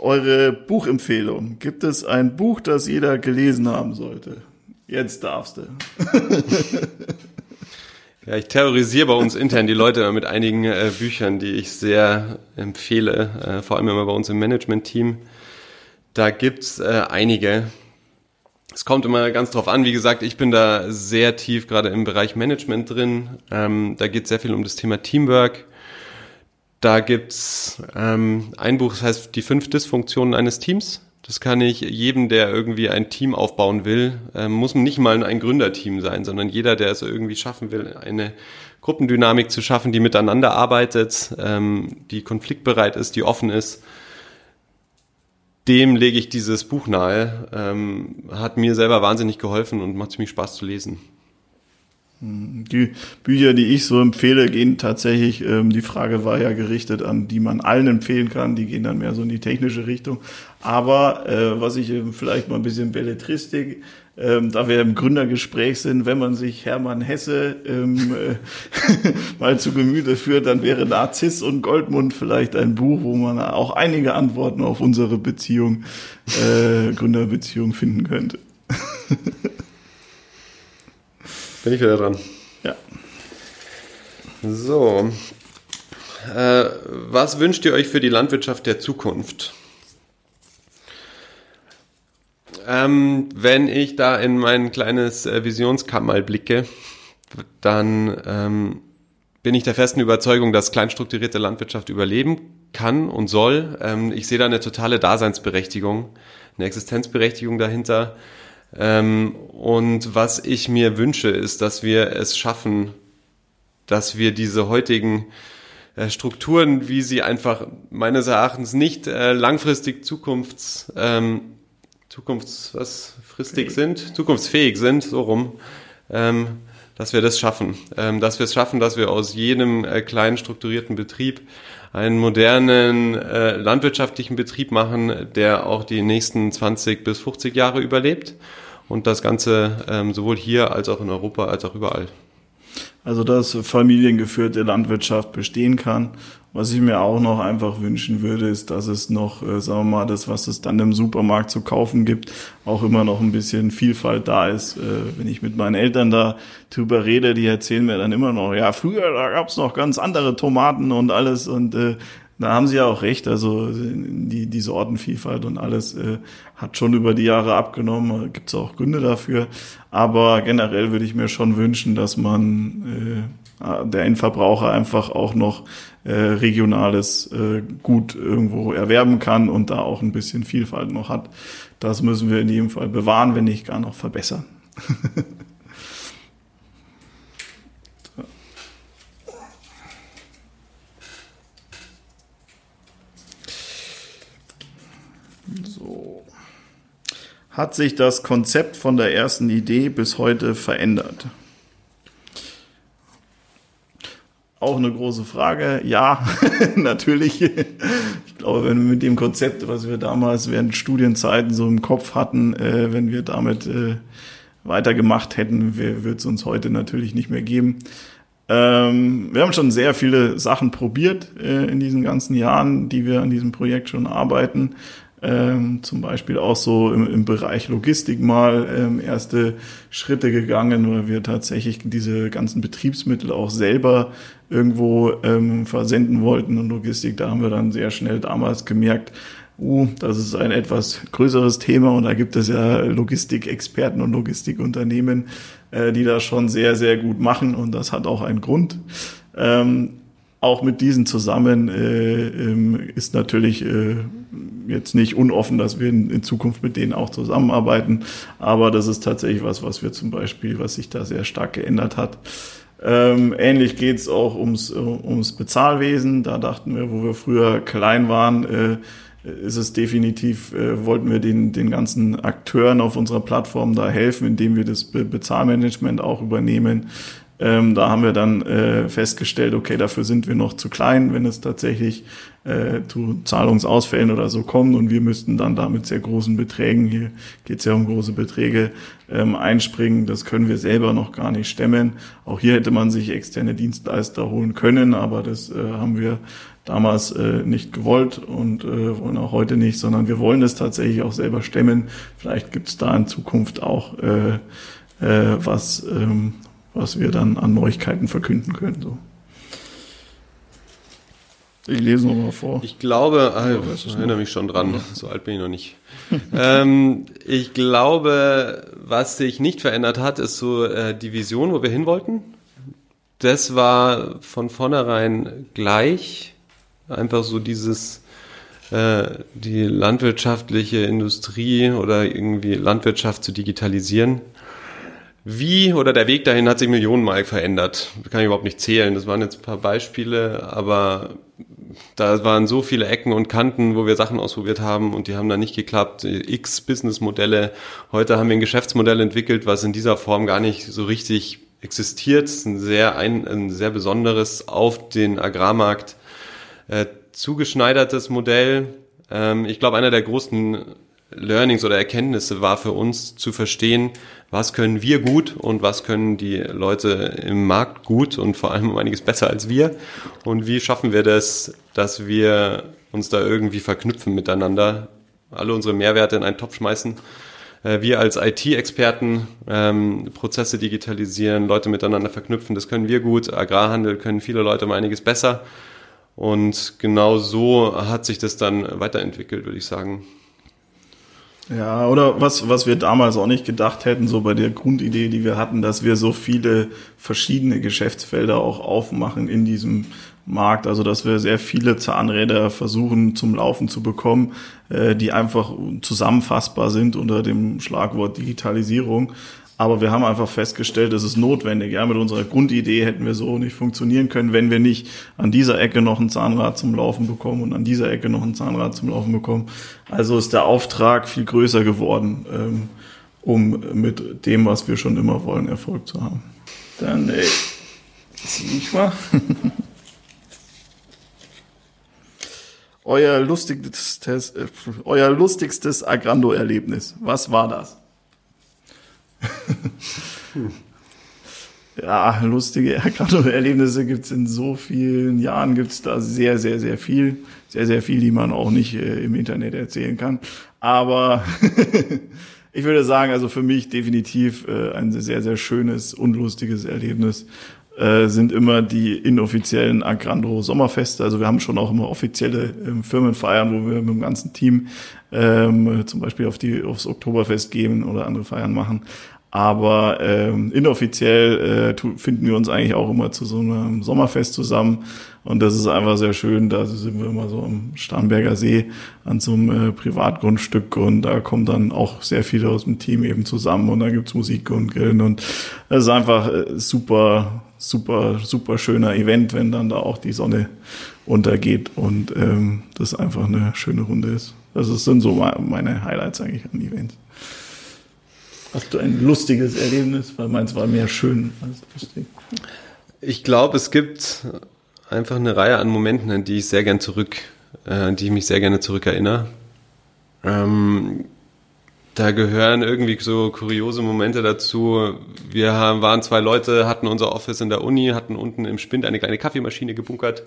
Eure Buchempfehlung. Gibt es ein Buch, das jeder gelesen haben sollte? Jetzt darfst du. Ja, ich terrorisiere bei uns intern die Leute mit einigen äh, Büchern, die ich sehr empfehle, äh, vor allem immer bei uns im Management-Team. Da gibt's äh, einige. Es kommt immer ganz drauf an. Wie gesagt, ich bin da sehr tief gerade im Bereich Management drin. Ähm, da geht sehr viel um das Thema Teamwork. Da gibt's ähm, ein Buch, das heißt Die fünf Dysfunktionen eines Teams. Das kann ich jedem, der irgendwie ein Team aufbauen will, ähm, muss nicht mal ein Gründerteam sein, sondern jeder, der es irgendwie schaffen will, eine Gruppendynamik zu schaffen, die miteinander arbeitet, ähm, die konfliktbereit ist, die offen ist. Dem lege ich dieses Buch nahe. Ähm, hat mir selber wahnsinnig geholfen und macht ziemlich Spaß zu lesen. Die Bücher, die ich so empfehle, gehen tatsächlich, ähm, die Frage war ja gerichtet an, die man allen empfehlen kann, die gehen dann mehr so in die technische Richtung. Aber äh, was ich ähm, vielleicht mal ein bisschen Belletristik, ähm, da wir im Gründergespräch sind, wenn man sich Hermann Hesse ähm, äh, mal zu Gemüte führt, dann wäre Narziss und Goldmund vielleicht ein Buch, wo man auch einige Antworten auf unsere Beziehung, äh, Gründerbeziehung finden könnte. Bin ich wieder dran. Ja. So. Äh, was wünscht ihr euch für die Landwirtschaft der Zukunft? Ähm, wenn ich da in mein kleines äh, Visionskammer blicke, dann ähm, bin ich der festen Überzeugung, dass kleinstrukturierte Landwirtschaft überleben kann und soll. Ähm, ich sehe da eine totale Daseinsberechtigung, eine Existenzberechtigung dahinter. Ähm, und was ich mir wünsche, ist, dass wir es schaffen, dass wir diese heutigen äh, Strukturen, wie sie einfach meines Erachtens nicht äh, langfristig zukunfts, ähm, zukunfts, was fristig sind, zukunftsfähig sind, so rum, ähm, dass wir das schaffen, ähm, dass wir es schaffen, dass wir aus jedem äh, kleinen strukturierten Betrieb einen modernen äh, landwirtschaftlichen Betrieb machen, der auch die nächsten 20 bis 50 Jahre überlebt und das Ganze ähm, sowohl hier als auch in Europa als auch überall. Also dass familiengeführte Landwirtschaft bestehen kann. Was ich mir auch noch einfach wünschen würde, ist, dass es noch, äh, sagen wir mal, das, was es dann im Supermarkt zu kaufen gibt, auch immer noch ein bisschen Vielfalt da ist. Äh, wenn ich mit meinen Eltern da drüber rede, die erzählen mir dann immer noch, ja, früher, da gab's noch ganz andere Tomaten und alles und äh, da haben Sie ja auch recht. Also die, die Sortenvielfalt und alles äh, hat schon über die Jahre abgenommen. Gibt es auch Gründe dafür. Aber generell würde ich mir schon wünschen, dass man äh, der Endverbraucher einfach auch noch äh, regionales äh, Gut irgendwo erwerben kann und da auch ein bisschen Vielfalt noch hat. Das müssen wir in jedem Fall bewahren, wenn nicht gar noch verbessern. So. Hat sich das Konzept von der ersten Idee bis heute verändert? Auch eine große Frage. Ja, natürlich. Ich glaube, wenn wir mit dem Konzept, was wir damals während Studienzeiten so im Kopf hatten, äh, wenn wir damit äh, weitergemacht hätten, wird es uns heute natürlich nicht mehr geben. Ähm, wir haben schon sehr viele Sachen probiert äh, in diesen ganzen Jahren, die wir an diesem Projekt schon arbeiten ähm, zum Beispiel auch so im, im Bereich Logistik mal ähm, erste Schritte gegangen, weil wir tatsächlich diese ganzen Betriebsmittel auch selber irgendwo ähm, versenden wollten und Logistik. Da haben wir dann sehr schnell damals gemerkt, uh, das ist ein etwas größeres Thema und da gibt es ja Logistikexperten und Logistikunternehmen, äh, die das schon sehr, sehr gut machen und das hat auch einen Grund. Ähm, auch mit diesen zusammen äh, ähm, ist natürlich äh, jetzt nicht unoffen, dass wir in, in, Zukunft mit denen auch zusammenarbeiten. Aber das ist tatsächlich was, was wir zum Beispiel, was sich da sehr stark geändert hat. Ähm, ähnlich geht's auch ums, ums Bezahlwesen. Da dachten wir, wo wir früher klein waren, äh, ist es definitiv, äh, wollten wir den, den ganzen Akteuren auf unserer Plattform da helfen, indem wir das Be Bezahlmanagement auch übernehmen. Ähm, da haben wir dann äh, festgestellt, okay, dafür sind wir noch zu klein, wenn es tatsächlich äh, zu Zahlungsausfällen oder so kommt und wir müssten dann da mit sehr großen Beträgen, hier geht es ja um große Beträge, ähm, einspringen. Das können wir selber noch gar nicht stemmen. Auch hier hätte man sich externe Dienstleister holen können, aber das äh, haben wir damals äh, nicht gewollt und äh, wollen auch heute nicht, sondern wir wollen es tatsächlich auch selber stemmen. Vielleicht gibt es da in Zukunft auch äh, äh, was, ähm, was wir dann an Neuigkeiten verkünden können. So. Ich lese nochmal vor. Ich glaube, ah, ich erinnere mich schon dran, so alt bin ich noch nicht. ähm, ich glaube, was sich nicht verändert hat, ist so äh, die Vision, wo wir hin wollten. Das war von vornherein gleich. Einfach so dieses, äh, die landwirtschaftliche Industrie oder irgendwie Landwirtschaft zu digitalisieren. Wie oder der Weg dahin hat sich Millionenmal verändert. Das kann ich überhaupt nicht zählen. Das waren jetzt ein paar Beispiele, aber da waren so viele Ecken und Kanten, wo wir Sachen ausprobiert haben und die haben dann nicht geklappt. X Businessmodelle. Heute haben wir ein Geschäftsmodell entwickelt, was in dieser Form gar nicht so richtig existiert. Ein sehr, ein, ein sehr besonderes auf den Agrarmarkt äh, zugeschneidertes Modell. Ähm, ich glaube, einer der großen Learnings oder Erkenntnisse war für uns zu verstehen, was können wir gut und was können die Leute im Markt gut und vor allem um einiges besser als wir und wie schaffen wir das, dass wir uns da irgendwie verknüpfen miteinander, alle unsere Mehrwerte in einen Topf schmeißen. Äh, wir als IT-Experten ähm, Prozesse digitalisieren, Leute miteinander verknüpfen, das können wir gut. Agrarhandel können viele Leute um einiges besser. Und genau so hat sich das dann weiterentwickelt, würde ich sagen. Ja, oder was, was wir damals auch nicht gedacht hätten, so bei der Grundidee, die wir hatten, dass wir so viele verschiedene Geschäftsfelder auch aufmachen in diesem Markt. Also, dass wir sehr viele Zahnräder versuchen zum Laufen zu bekommen, äh, die einfach zusammenfassbar sind unter dem Schlagwort Digitalisierung. Aber wir haben einfach festgestellt, es ist notwendig. Ja, mit unserer Grundidee hätten wir so nicht funktionieren können, wenn wir nicht an dieser Ecke noch ein Zahnrad zum Laufen bekommen und an dieser Ecke noch ein Zahnrad zum Laufen bekommen. Also ist der Auftrag viel größer geworden, ähm, um mit dem, was wir schon immer wollen, Erfolg zu haben. Dann ey, zieh ich mal. euer lustigstes, äh, euer lustigstes Agrando-Erlebnis. Was war das? Ja, lustige Erlebnisse gibt es in so vielen Jahren, gibt es da sehr, sehr, sehr viel. Sehr, sehr viel, die man auch nicht äh, im Internet erzählen kann. Aber ich würde sagen, also für mich definitiv äh, ein sehr, sehr schönes, unlustiges Erlebnis äh, sind immer die inoffiziellen Agrandro Sommerfeste. Also wir haben schon auch immer offizielle ähm, Firmenfeiern, wo wir mit dem ganzen Team ähm, zum Beispiel auf die aufs Oktoberfest gehen oder andere Feiern machen. Aber ähm, inoffiziell äh, finden wir uns eigentlich auch immer zu so einem Sommerfest zusammen. Und das ist einfach sehr schön. Da sind wir immer so am Starnberger See an so einem äh, Privatgrundstück. Und da kommen dann auch sehr viele aus dem Team eben zusammen. Und da gibt's Musik und Grillen. Und das ist einfach äh, super, super, super schöner Event, wenn dann da auch die Sonne untergeht. Und ähm, das einfach eine schöne Runde ist. Das sind so meine Highlights eigentlich an Events. Hast du ein lustiges Erlebnis? Weil meins war mehr schön als lustig. Ich glaube, es gibt einfach eine Reihe an Momenten, an die ich sehr gern zurück, äh, an die ich mich sehr gerne zurückerinnere. Ähm, da gehören irgendwie so kuriose Momente dazu. Wir haben, waren zwei Leute, hatten unser Office in der Uni, hatten unten im Spind eine kleine Kaffeemaschine gebunkert,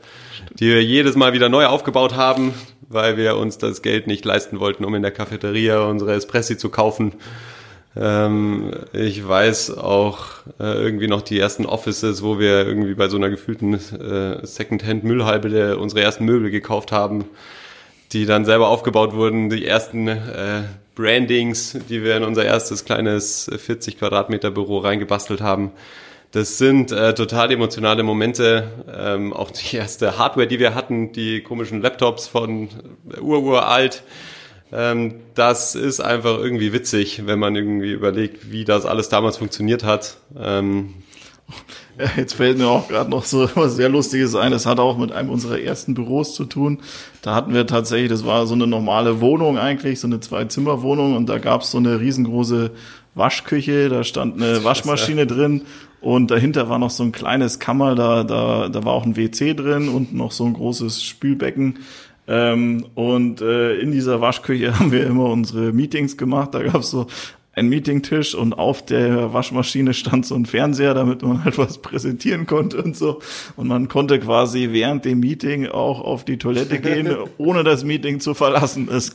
die wir jedes Mal wieder neu aufgebaut haben, weil wir uns das Geld nicht leisten wollten, um in der Cafeteria unsere Espressi zu kaufen. Ähm, ich weiß auch äh, irgendwie noch die ersten Offices, wo wir irgendwie bei so einer gefühlten äh, Secondhand-Müllhalbe unsere ersten Möbel gekauft haben, die dann selber aufgebaut wurden, die ersten äh, Brandings, die wir in unser erstes kleines 40 Quadratmeter Büro reingebastelt haben. Das sind äh, total emotionale Momente. Ähm, auch die erste Hardware, die wir hatten, die komischen Laptops von ururalt. Ähm, das ist einfach irgendwie witzig, wenn man irgendwie überlegt, wie das alles damals funktioniert hat. Ähm, ja, jetzt fällt mir auch gerade noch so was sehr Lustiges ein. Das hat auch mit einem unserer ersten Büros zu tun. Da hatten wir tatsächlich, das war so eine normale Wohnung eigentlich, so eine Zwei-Zimmer-Wohnung und da gab es so eine riesengroße Waschküche, da stand eine Waschmaschine drin und dahinter war noch so ein kleines Kammer, da, da, da war auch ein WC drin und noch so ein großes Spülbecken. Ähm, und äh, in dieser Waschküche haben wir immer unsere Meetings gemacht. Da gab es so ein Meetingtisch und auf der Waschmaschine stand so ein Fernseher, damit man halt was präsentieren konnte und so. Und man konnte quasi während dem Meeting auch auf die Toilette gehen, ohne das Meeting zu verlassen. Das,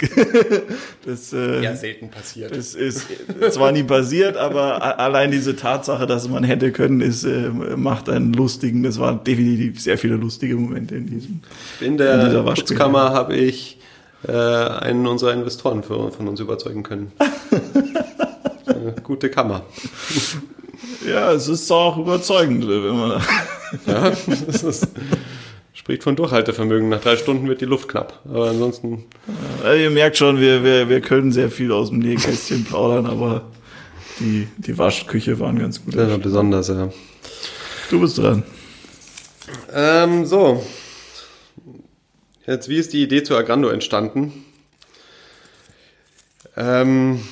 das äh, ja selten passiert. Das ist zwar nie passiert, aber allein diese Tatsache, dass man hätte können, ist, äh, macht einen lustigen. Das waren definitiv sehr viele lustige Momente in diesem. In der in dieser Putzkammer habe ich äh, einen unserer Investoren für, von uns überzeugen können. Gute Kammer. Ja, es ist auch überzeugend, wenn man. ja, das ist, spricht von Durchhaltevermögen. Nach drei Stunden wird die Luft knapp. Aber ansonsten. Also ihr merkt schon, wir, wir, wir können sehr viel aus dem Nähkästchen plaudern, aber die, die Waschküche waren ganz gut. Ja, besonders, ja. Du bist dran. Ähm, so, Jetzt, wie ist die Idee zu Agrando entstanden? Ähm,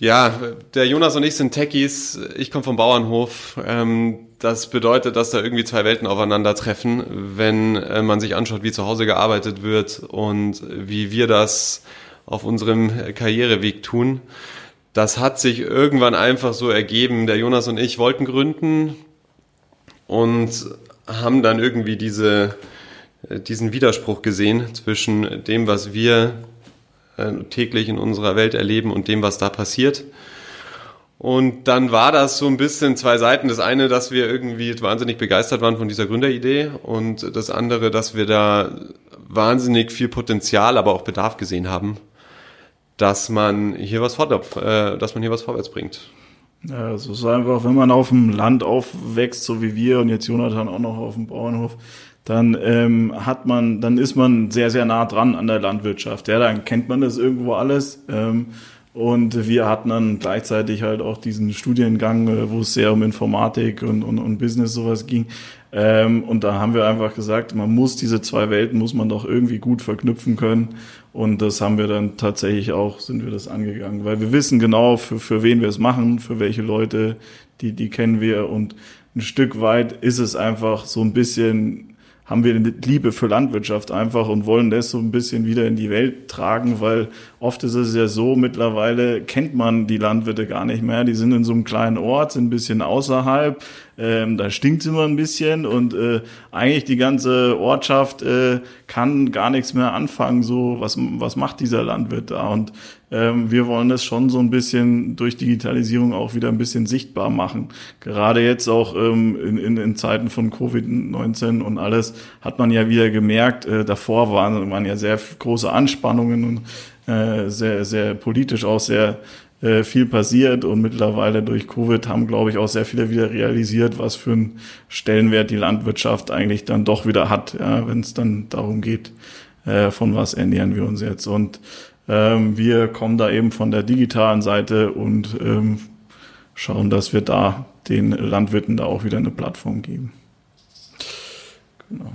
ja, der Jonas und ich sind Techies. Ich komme vom Bauernhof. Ähm, das bedeutet, dass da irgendwie zwei Welten aufeinandertreffen, wenn äh, man sich anschaut, wie zu Hause gearbeitet wird und wie wir das auf unserem Karriereweg tun. Das hat sich irgendwann einfach so ergeben. Der Jonas und ich wollten gründen und haben dann irgendwie diese äh, diesen Widerspruch gesehen zwischen dem, was wir äh, täglich in unserer Welt erleben und dem, was da passiert. Und dann war das so ein bisschen zwei Seiten. Das eine, dass wir irgendwie wahnsinnig begeistert waren von dieser Gründeridee und das andere, dass wir da wahnsinnig viel Potenzial, aber auch Bedarf gesehen haben, dass man hier was fort, äh, dass man hier was vorwärts bringt. Ja, es ist einfach, wenn man auf dem Land aufwächst, so wie wir und jetzt Jonathan auch noch auf dem Bauernhof, dann ähm, hat man, dann ist man sehr, sehr nah dran an der Landwirtschaft. Ja, dann kennt man das irgendwo alles. Ähm, und wir hatten dann gleichzeitig halt auch diesen Studiengang, äh, wo es sehr um Informatik und, und, und Business sowas ging. Ähm, und da haben wir einfach gesagt, man muss diese zwei Welten, muss man doch irgendwie gut verknüpfen können. Und das haben wir dann tatsächlich auch, sind wir das angegangen. Weil wir wissen genau, für, für wen wir es machen, für welche Leute, die, die kennen wir. Und ein Stück weit ist es einfach so ein bisschen haben wir eine Liebe für Landwirtschaft einfach und wollen das so ein bisschen wieder in die Welt tragen, weil oft ist es ja so, mittlerweile kennt man die Landwirte gar nicht mehr. Die sind in so einem kleinen Ort, sind ein bisschen außerhalb, ähm, da stinkt es immer ein bisschen und äh, eigentlich die ganze Ortschaft äh, kann gar nichts mehr anfangen. So, was, was macht dieser Landwirt da? Und ähm, wir wollen das schon so ein bisschen durch Digitalisierung auch wieder ein bisschen sichtbar machen. Gerade jetzt auch ähm, in, in, in Zeiten von Covid-19 und alles hat man ja wieder gemerkt, äh, davor waren, waren ja sehr große Anspannungen und äh, sehr, sehr politisch auch sehr äh, viel passiert und mittlerweile durch Covid haben, glaube ich, auch sehr viele wieder realisiert, was für einen Stellenwert die Landwirtschaft eigentlich dann doch wieder hat, ja, wenn es dann darum geht, äh, von was ernähren wir uns jetzt. Und ähm, wir kommen da eben von der digitalen Seite und ähm, schauen, dass wir da den Landwirten da auch wieder eine Plattform geben. Genau.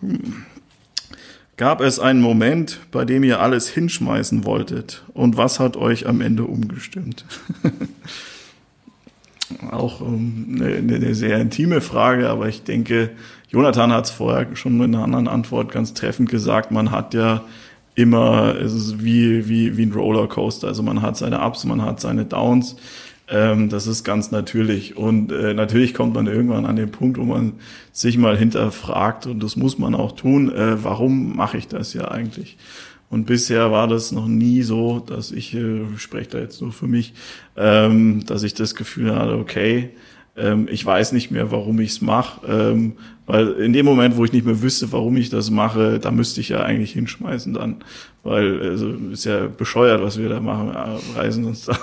Hm. Gab es einen Moment, bei dem ihr alles hinschmeißen wolltet? Und was hat euch am Ende umgestimmt? Auch ähm, eine, eine, sehr intime Frage, aber ich denke, Jonathan hat es vorher schon in einer anderen Antwort ganz treffend gesagt. Man hat ja immer, es ist wie, wie, wie ein Rollercoaster. Also man hat seine Ups, man hat seine Downs. Ähm, das ist ganz natürlich. Und äh, natürlich kommt man irgendwann an den Punkt, wo man sich mal hinterfragt, und das muss man auch tun, äh, warum mache ich das ja eigentlich? Und bisher war das noch nie so, dass ich, äh, spreche da jetzt nur für mich, ähm, dass ich das Gefühl hatte, okay, ähm, ich weiß nicht mehr, warum ich es mache, ähm, weil in dem Moment, wo ich nicht mehr wüsste, warum ich das mache, da müsste ich ja eigentlich hinschmeißen dann, weil also ist ja bescheuert, was wir da machen, äh, reisen uns da,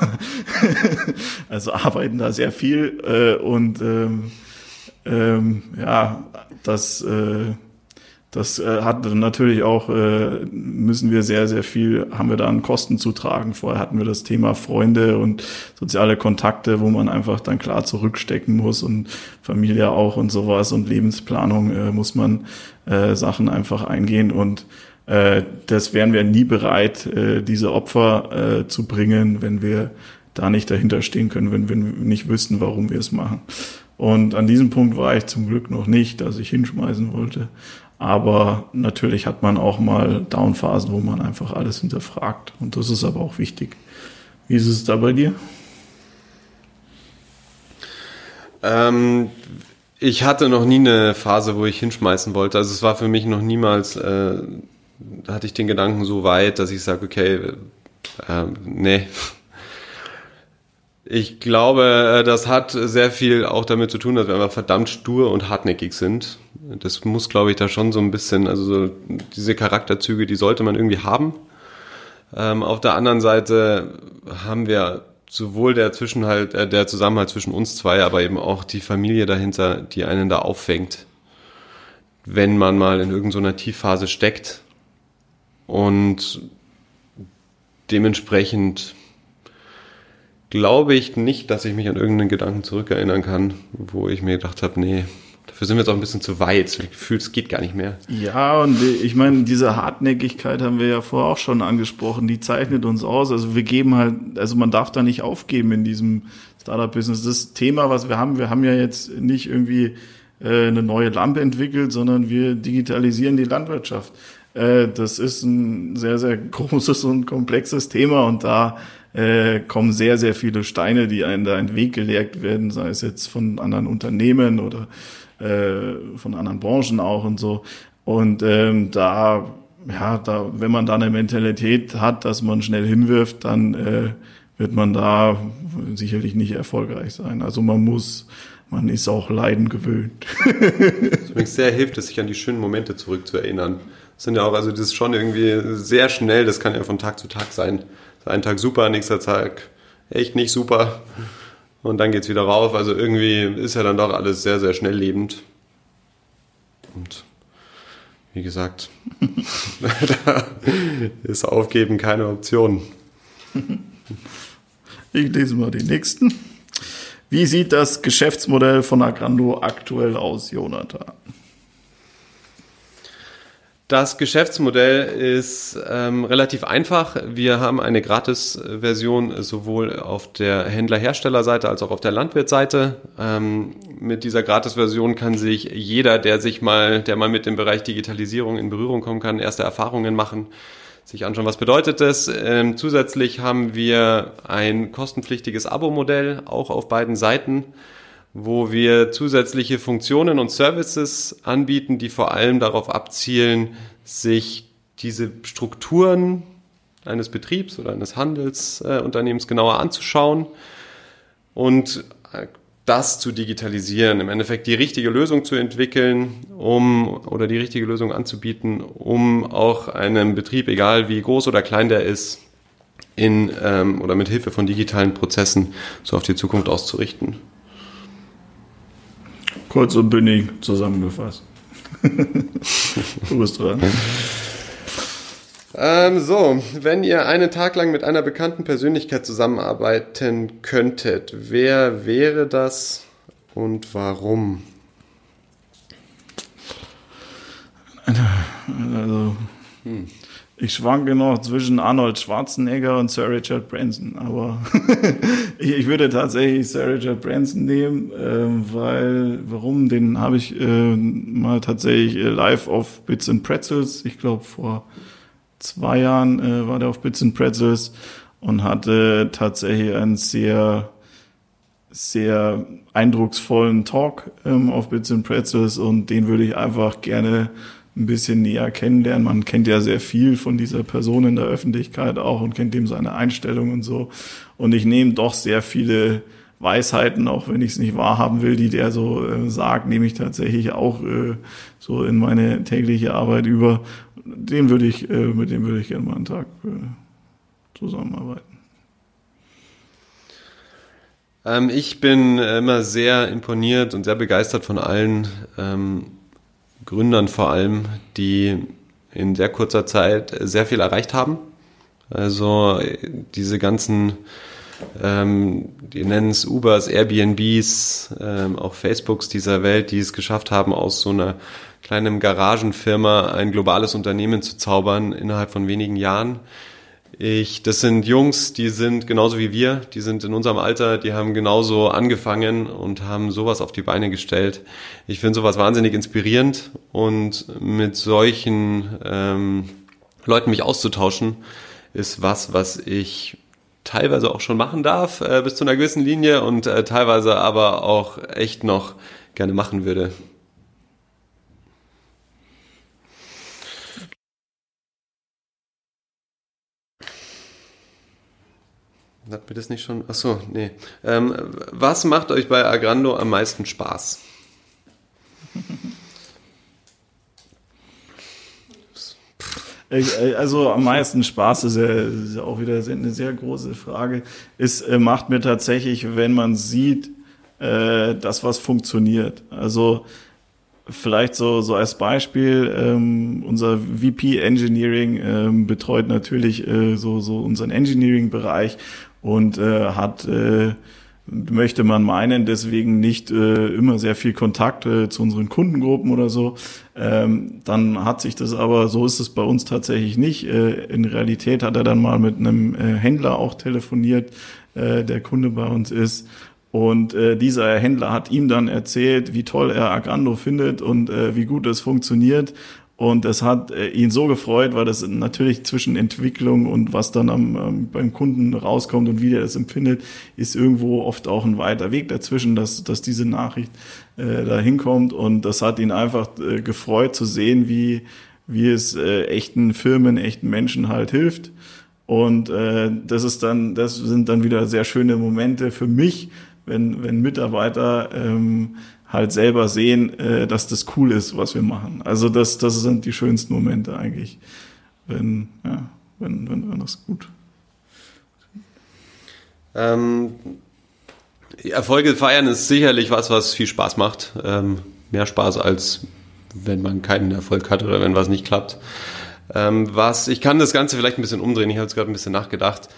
also arbeiten da sehr viel äh, und ähm, ähm, ja, das äh, das äh, hat natürlich auch, äh, müssen wir sehr, sehr viel, haben wir da an Kosten zu tragen. Vorher hatten wir das Thema Freunde und soziale Kontakte, wo man einfach dann klar zurückstecken muss und Familie auch und sowas und Lebensplanung äh, muss man äh, Sachen einfach eingehen und äh, das wären wir nie bereit, äh, diese Opfer äh, zu bringen, wenn wir da nicht dahinter stehen können, wenn wir nicht wüssten, warum wir es machen. Und an diesem Punkt war ich zum Glück noch nicht, dass ich hinschmeißen wollte. Aber natürlich hat man auch mal Downphasen, wo man einfach alles hinterfragt. Und das ist aber auch wichtig. Wie ist es da bei dir? Ähm, ich hatte noch nie eine Phase, wo ich hinschmeißen wollte. Also es war für mich noch niemals, äh, hatte ich den Gedanken so weit, dass ich sage, okay, äh, nee. Ich glaube, äh, das hat sehr viel auch damit zu tun, dass wir einfach verdammt stur und hartnäckig sind. Das muss, glaube ich, da schon so ein bisschen, also so diese Charakterzüge, die sollte man irgendwie haben. Ähm, auf der anderen Seite haben wir sowohl der Zwischenhalt, äh, der Zusammenhalt zwischen uns zwei, aber eben auch die Familie dahinter, die einen da auffängt, wenn man mal in irgendeiner Tiefphase steckt. Und dementsprechend glaube ich nicht, dass ich mich an irgendeinen Gedanken zurückerinnern kann, wo ich mir gedacht habe, nee, Dafür sind wir jetzt auch ein bisschen zu weit. Ich fühle, es geht gar nicht mehr. Ja, und ich meine, diese Hartnäckigkeit haben wir ja vorher auch schon angesprochen. Die zeichnet uns aus. Also wir geben halt, also man darf da nicht aufgeben in diesem Startup-Business. Das Thema, was wir haben, wir haben ja jetzt nicht irgendwie äh, eine neue Lampe entwickelt, sondern wir digitalisieren die Landwirtschaft. Äh, das ist ein sehr, sehr großes und komplexes Thema und da äh, kommen sehr, sehr viele Steine, die einen da in den Weg gelegt werden, sei es jetzt von anderen Unternehmen oder äh, von anderen Branchen auch und so. Und ähm, da, ja, da, wenn man da eine Mentalität hat, dass man schnell hinwirft, dann äh, wird man da sicherlich nicht erfolgreich sein. Also man muss, man ist auch Leiden gewöhnt. Übrigens sehr hilft es, sich an die schönen Momente zurückzuerinnern. Das sind ja auch, also das ist schon irgendwie sehr schnell, das kann ja von Tag zu Tag sein. Ein Tag super, nächster Tag echt nicht super und dann geht's wieder rauf. Also irgendwie ist ja dann doch alles sehr, sehr schnell lebend. Und wie gesagt, da ist Aufgeben keine Option. Ich lese mal den nächsten. Wie sieht das Geschäftsmodell von Agrando aktuell aus, Jonathan? Das Geschäftsmodell ist ähm, relativ einfach. Wir haben eine Gratis-Version sowohl auf der Händler-Hersteller-Seite als auch auf der Landwirtseite. Ähm, mit dieser Gratis-Version kann sich jeder, der sich mal, der mal mit dem Bereich Digitalisierung in Berührung kommen kann, erste Erfahrungen machen, sich anschauen, was bedeutet das. Ähm, zusätzlich haben wir ein kostenpflichtiges Abo-Modell auch auf beiden Seiten wo wir zusätzliche Funktionen und Services anbieten, die vor allem darauf abzielen, sich diese Strukturen eines Betriebs oder eines Handelsunternehmens genauer anzuschauen und das zu digitalisieren, im Endeffekt die richtige Lösung zu entwickeln, um oder die richtige Lösung anzubieten, um auch einem Betrieb, egal wie groß oder klein der ist, in ähm, oder mit Hilfe von digitalen Prozessen so auf die Zukunft auszurichten. Kurz und bündig zusammengefasst. du bist dran. Ähm, so, wenn ihr einen Tag lang mit einer bekannten Persönlichkeit zusammenarbeiten könntet, wer wäre das und warum? Also, hm. Ich schwanke noch zwischen Arnold Schwarzenegger und Sir Richard Branson, aber ich, würde tatsächlich Sir Richard Branson nehmen, äh, weil, warum? Den habe ich äh, mal tatsächlich äh, live auf Bits and Pretzels, ich glaube vor zwei Jahren äh, war der auf Bits and Pretzels und hatte tatsächlich einen sehr sehr eindrucksvollen Talk ähm, auf Bits and Pretzels und den würde ich einfach gerne ein bisschen näher kennenlernen. Man kennt ja sehr viel von dieser Person in der Öffentlichkeit auch und kennt ihm seine Einstellung und so. Und ich nehme doch sehr viele Weisheiten, auch wenn ich es nicht wahrhaben will, die der so äh, sagt, nehme ich tatsächlich auch äh, so in meine tägliche Arbeit über. Den würde ich, äh, mit dem würde ich gerne mal einen Tag äh, zusammenarbeiten. Ähm, ich bin immer sehr imponiert und sehr begeistert von allen ähm, Gründern vor allem, die in sehr kurzer Zeit sehr viel erreicht haben. Also diese ganzen, ähm, die nennen es Ubers, Airbnbs, ähm, auch Facebooks dieser Welt, die es geschafft haben, aus so einer kleinen Garagenfirma ein globales Unternehmen zu zaubern innerhalb von wenigen Jahren. Ich, das sind Jungs, die sind genauso wie wir, die sind in unserem Alter, die haben genauso angefangen und haben sowas auf die Beine gestellt. Ich finde sowas wahnsinnig inspirierend und mit solchen ähm, Leuten mich auszutauschen, ist was, was ich teilweise auch schon machen darf äh, bis zu einer gewissen Linie und äh, teilweise aber auch echt noch gerne machen würde. Hat mir das nicht schon? Achso, nee. Ähm, was macht euch bei Agrando am meisten Spaß? Also am meisten Spaß ist ja, ist ja auch wieder eine sehr große Frage. Es äh, macht mir tatsächlich, wenn man sieht, äh, dass was funktioniert. Also vielleicht so, so als Beispiel, ähm, unser VP Engineering ähm, betreut natürlich äh, so, so unseren Engineering-Bereich und äh, hat, äh, möchte man meinen, deswegen nicht äh, immer sehr viel Kontakt äh, zu unseren Kundengruppen oder so. Ähm, dann hat sich das aber, so ist es bei uns tatsächlich nicht. Äh, in Realität hat er dann mal mit einem äh, Händler auch telefoniert, äh, der Kunde bei uns ist. Und äh, dieser Händler hat ihm dann erzählt, wie toll er Agrando findet und äh, wie gut es funktioniert. Und es hat äh, ihn so gefreut, weil das natürlich zwischen Entwicklung und was dann am, ähm, beim Kunden rauskommt und wie der das empfindet, ist irgendwo oft auch ein weiter Weg dazwischen, dass, dass diese Nachricht äh, da hinkommt. Und das hat ihn einfach äh, gefreut zu sehen, wie, wie es äh, echten Firmen, echten Menschen halt hilft. Und äh, das ist dann, das sind dann wieder sehr schöne Momente für mich, wenn, wenn Mitarbeiter ähm, halt selber sehen, äh, dass das cool ist, was wir machen. Also das, das sind die schönsten Momente eigentlich, wenn, ja, wenn, wenn, wenn das gut. Ähm, Erfolge feiern ist sicherlich was, was viel Spaß macht. Ähm, mehr Spaß als wenn man keinen Erfolg hat oder wenn was nicht klappt. Ähm, was, ich kann das Ganze vielleicht ein bisschen umdrehen, ich habe jetzt gerade ein bisschen nachgedacht.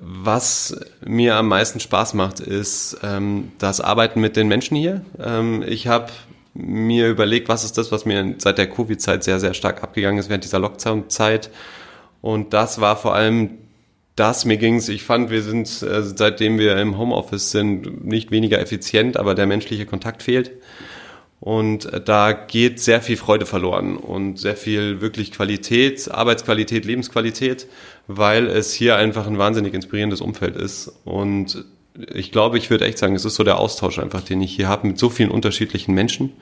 Was mir am meisten Spaß macht, ist ähm, das Arbeiten mit den Menschen hier. Ähm, ich habe mir überlegt, was ist das, was mir seit der Covid-Zeit sehr, sehr stark abgegangen ist, während dieser Lockdown-Zeit. Und das war vor allem das, mir ging's. ich fand, wir sind, äh, seitdem wir im Homeoffice sind, nicht weniger effizient, aber der menschliche Kontakt fehlt. Und äh, da geht sehr viel Freude verloren und sehr viel wirklich Qualität, Arbeitsqualität, Lebensqualität, weil es hier einfach ein wahnsinnig inspirierendes Umfeld ist. Und ich glaube, ich würde echt sagen, es ist so der Austausch einfach, den ich hier habe mit so vielen unterschiedlichen Menschen,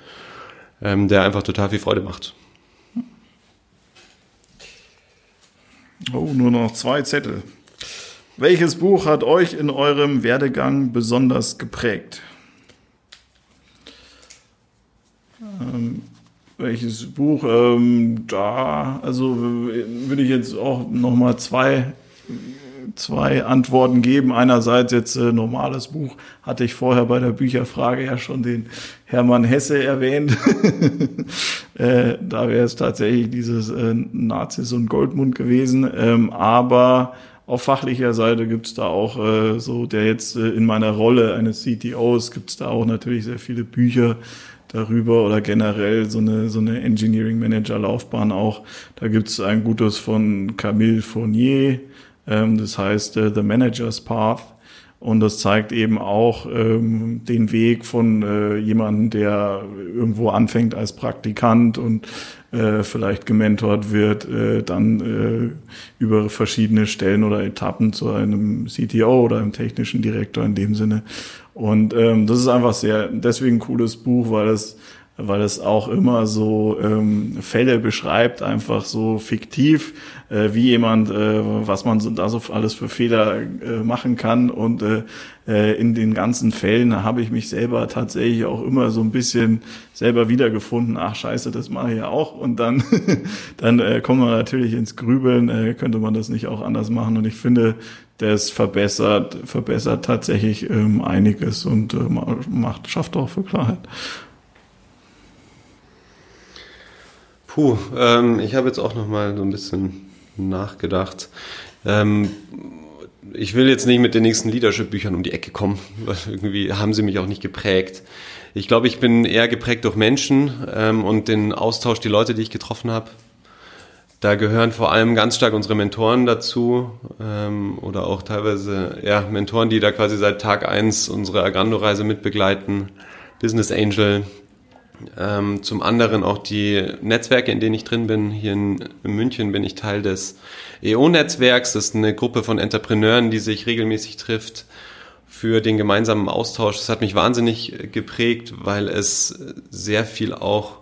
ähm, der einfach total viel Freude macht. Oh, nur noch zwei Zettel. Welches Buch hat euch in eurem Werdegang besonders geprägt? Ähm, welches Buch? Ähm, da, also würde ich jetzt auch noch mal zwei zwei Antworten geben. Einerseits jetzt äh, normales Buch, hatte ich vorher bei der Bücherfrage ja schon den Hermann Hesse erwähnt. äh, da wäre es tatsächlich dieses äh, Nazis und Goldmund gewesen. Ähm, aber auf fachlicher Seite gibt's da auch äh, so, der jetzt äh, in meiner Rolle eines CTOs gibt's da auch natürlich sehr viele Bücher, darüber oder generell so eine, so eine Engineering Manager Laufbahn auch. Da gibt's ein gutes von Camille Fournier, ähm, das heißt äh, The Manager's Path. Und das zeigt eben auch ähm, den Weg von äh, jemandem, der irgendwo anfängt als Praktikant und äh, vielleicht gementort wird, äh, dann äh, über verschiedene Stellen oder Etappen zu einem CTO oder einem technischen Direktor in dem Sinne. Und ähm, das ist einfach sehr, deswegen ein cooles Buch, weil es weil es auch immer so ähm, Fälle beschreibt, einfach so fiktiv, äh, wie jemand, äh, was man so, da so alles für Fehler äh, machen kann. Und äh, äh, in den ganzen Fällen habe ich mich selber tatsächlich auch immer so ein bisschen selber wiedergefunden. Ach scheiße, das mache ich ja auch. Und dann, dann äh, kommt man natürlich ins Grübeln, äh, könnte man das nicht auch anders machen. Und ich finde, das verbessert, verbessert tatsächlich ähm, einiges und äh, macht, schafft auch für Klarheit. Puh, ähm, ich habe jetzt auch noch mal so ein bisschen nachgedacht. Ähm, ich will jetzt nicht mit den nächsten Leadership-Büchern um die Ecke kommen, weil irgendwie haben sie mich auch nicht geprägt. Ich glaube, ich bin eher geprägt durch Menschen ähm, und den Austausch, die Leute, die ich getroffen habe. Da gehören vor allem ganz stark unsere Mentoren dazu ähm, oder auch teilweise ja, Mentoren, die da quasi seit Tag eins unsere Agrando-Reise mitbegleiten, Business Angel. Ähm, zum anderen auch die Netzwerke, in denen ich drin bin. Hier in, in München bin ich Teil des EO-Netzwerks. Das ist eine Gruppe von Entrepreneuren, die sich regelmäßig trifft für den gemeinsamen Austausch. Das hat mich wahnsinnig geprägt, weil es sehr viel auch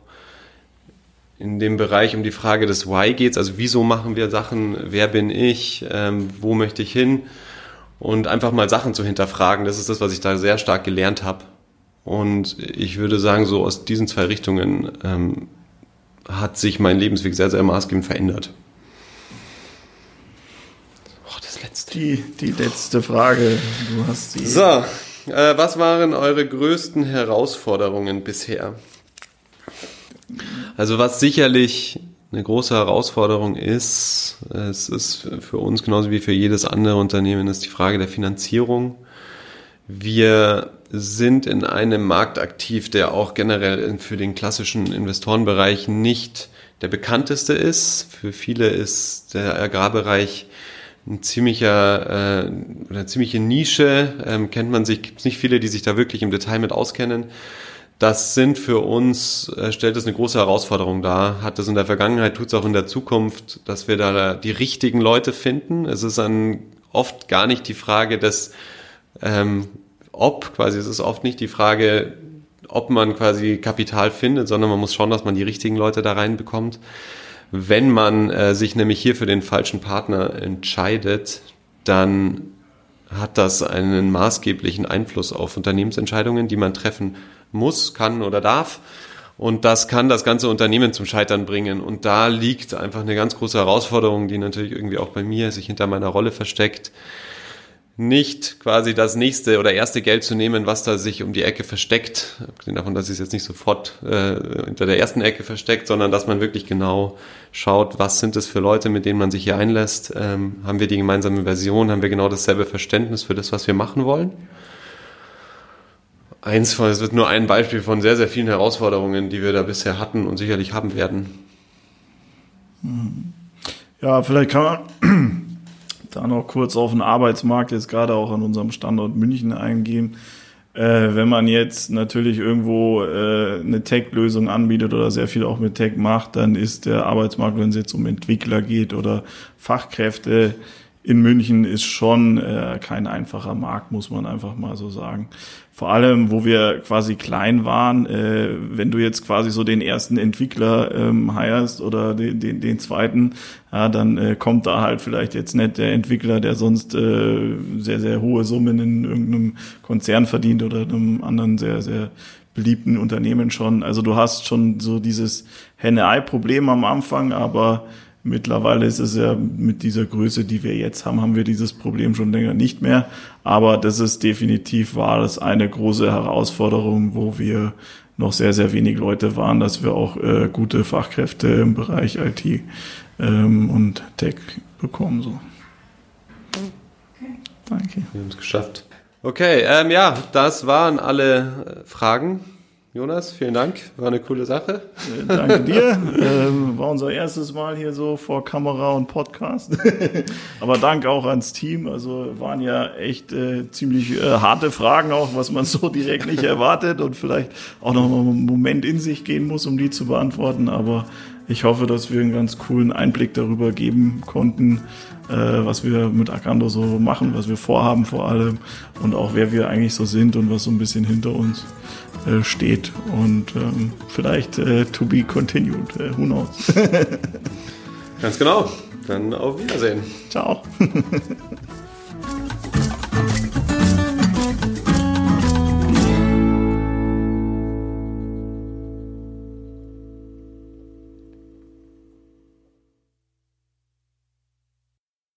in dem Bereich um die Frage des Why geht, also wieso machen wir Sachen, wer bin ich, ähm, wo möchte ich hin und einfach mal Sachen zu hinterfragen. Das ist das, was ich da sehr stark gelernt habe. Und ich würde sagen, so aus diesen zwei Richtungen ähm, hat sich mein Lebensweg sehr, sehr maßgebend verändert. Oh, das letzte. Die, die letzte Frage. Du hast die. So, äh, was waren eure größten Herausforderungen bisher? Also was sicherlich eine große Herausforderung ist, es ist für uns genauso wie für jedes andere Unternehmen, ist die Frage der Finanzierung. Wir sind in einem Markt aktiv, der auch generell für den klassischen Investorenbereich nicht der bekannteste ist. Für viele ist der Agrarbereich ein ziemlicher, äh, eine ziemliche Nische, ähm, kennt man sich, gibt es nicht viele, die sich da wirklich im Detail mit auskennen. Das sind für uns, äh, stellt es eine große Herausforderung dar. Hat es in der Vergangenheit, tut es auch in der Zukunft, dass wir da die richtigen Leute finden. Es ist dann oft gar nicht die Frage des ähm, Ob, quasi, es ist oft nicht die Frage, ob man quasi Kapital findet, sondern man muss schauen, dass man die richtigen Leute da reinbekommt. Wenn man äh, sich nämlich hier für den falschen Partner entscheidet, dann hat das einen maßgeblichen Einfluss auf Unternehmensentscheidungen, die man treffen muss, kann oder darf. Und das kann das ganze Unternehmen zum Scheitern bringen. Und da liegt einfach eine ganz große Herausforderung, die natürlich irgendwie auch bei mir sich hinter meiner Rolle versteckt, nicht quasi das nächste oder erste Geld zu nehmen, was da sich um die Ecke versteckt, abgesehen davon, dass es jetzt nicht sofort äh, hinter der ersten Ecke versteckt, sondern dass man wirklich genau schaut, was sind es für Leute, mit denen man sich hier einlässt, ähm, haben wir die gemeinsame Version, haben wir genau dasselbe Verständnis für das, was wir machen wollen. Eins von, es wird nur ein Beispiel von sehr, sehr vielen Herausforderungen, die wir da bisher hatten und sicherlich haben werden. Ja, vielleicht kann man da noch kurz auf den Arbeitsmarkt jetzt gerade auch an unserem Standort München eingehen. Äh, wenn man jetzt natürlich irgendwo äh, eine Tech-Lösung anbietet oder sehr viel auch mit Tech macht, dann ist der Arbeitsmarkt, wenn es jetzt um Entwickler geht oder Fachkräfte, in München ist schon äh, kein einfacher Markt, muss man einfach mal so sagen. Vor allem, wo wir quasi klein waren, äh, wenn du jetzt quasi so den ersten Entwickler ähm, heierst oder den, den, den zweiten, ja, dann äh, kommt da halt vielleicht jetzt nicht der Entwickler, der sonst äh, sehr, sehr hohe Summen in irgendeinem Konzern verdient oder einem anderen sehr, sehr beliebten Unternehmen schon. Also du hast schon so dieses Henne-Ei-Problem am Anfang, aber Mittlerweile ist es ja mit dieser Größe, die wir jetzt haben, haben wir dieses Problem schon länger nicht mehr. Aber das ist definitiv war das eine große Herausforderung, wo wir noch sehr, sehr wenig Leute waren, dass wir auch äh, gute Fachkräfte im Bereich IT ähm, und Tech bekommen. So. Danke. Wir haben es geschafft. Okay, ähm, ja, das waren alle äh, Fragen. Jonas, vielen Dank. War eine coole Sache. Äh, danke dir. ähm, war unser erstes Mal hier so vor Kamera und Podcast. Aber danke auch ans Team. Also waren ja echt äh, ziemlich äh, harte Fragen auch, was man so direkt nicht erwartet und vielleicht auch noch mal einen Moment in sich gehen muss, um die zu beantworten. Aber ich hoffe, dass wir einen ganz coolen Einblick darüber geben konnten, äh, was wir mit Akando so machen, was wir vorhaben vor allem und auch wer wir eigentlich so sind und was so ein bisschen hinter uns äh, steht. Und ähm, vielleicht äh, to be continued. Äh, who knows? Ganz genau. Dann auf Wiedersehen. Ciao.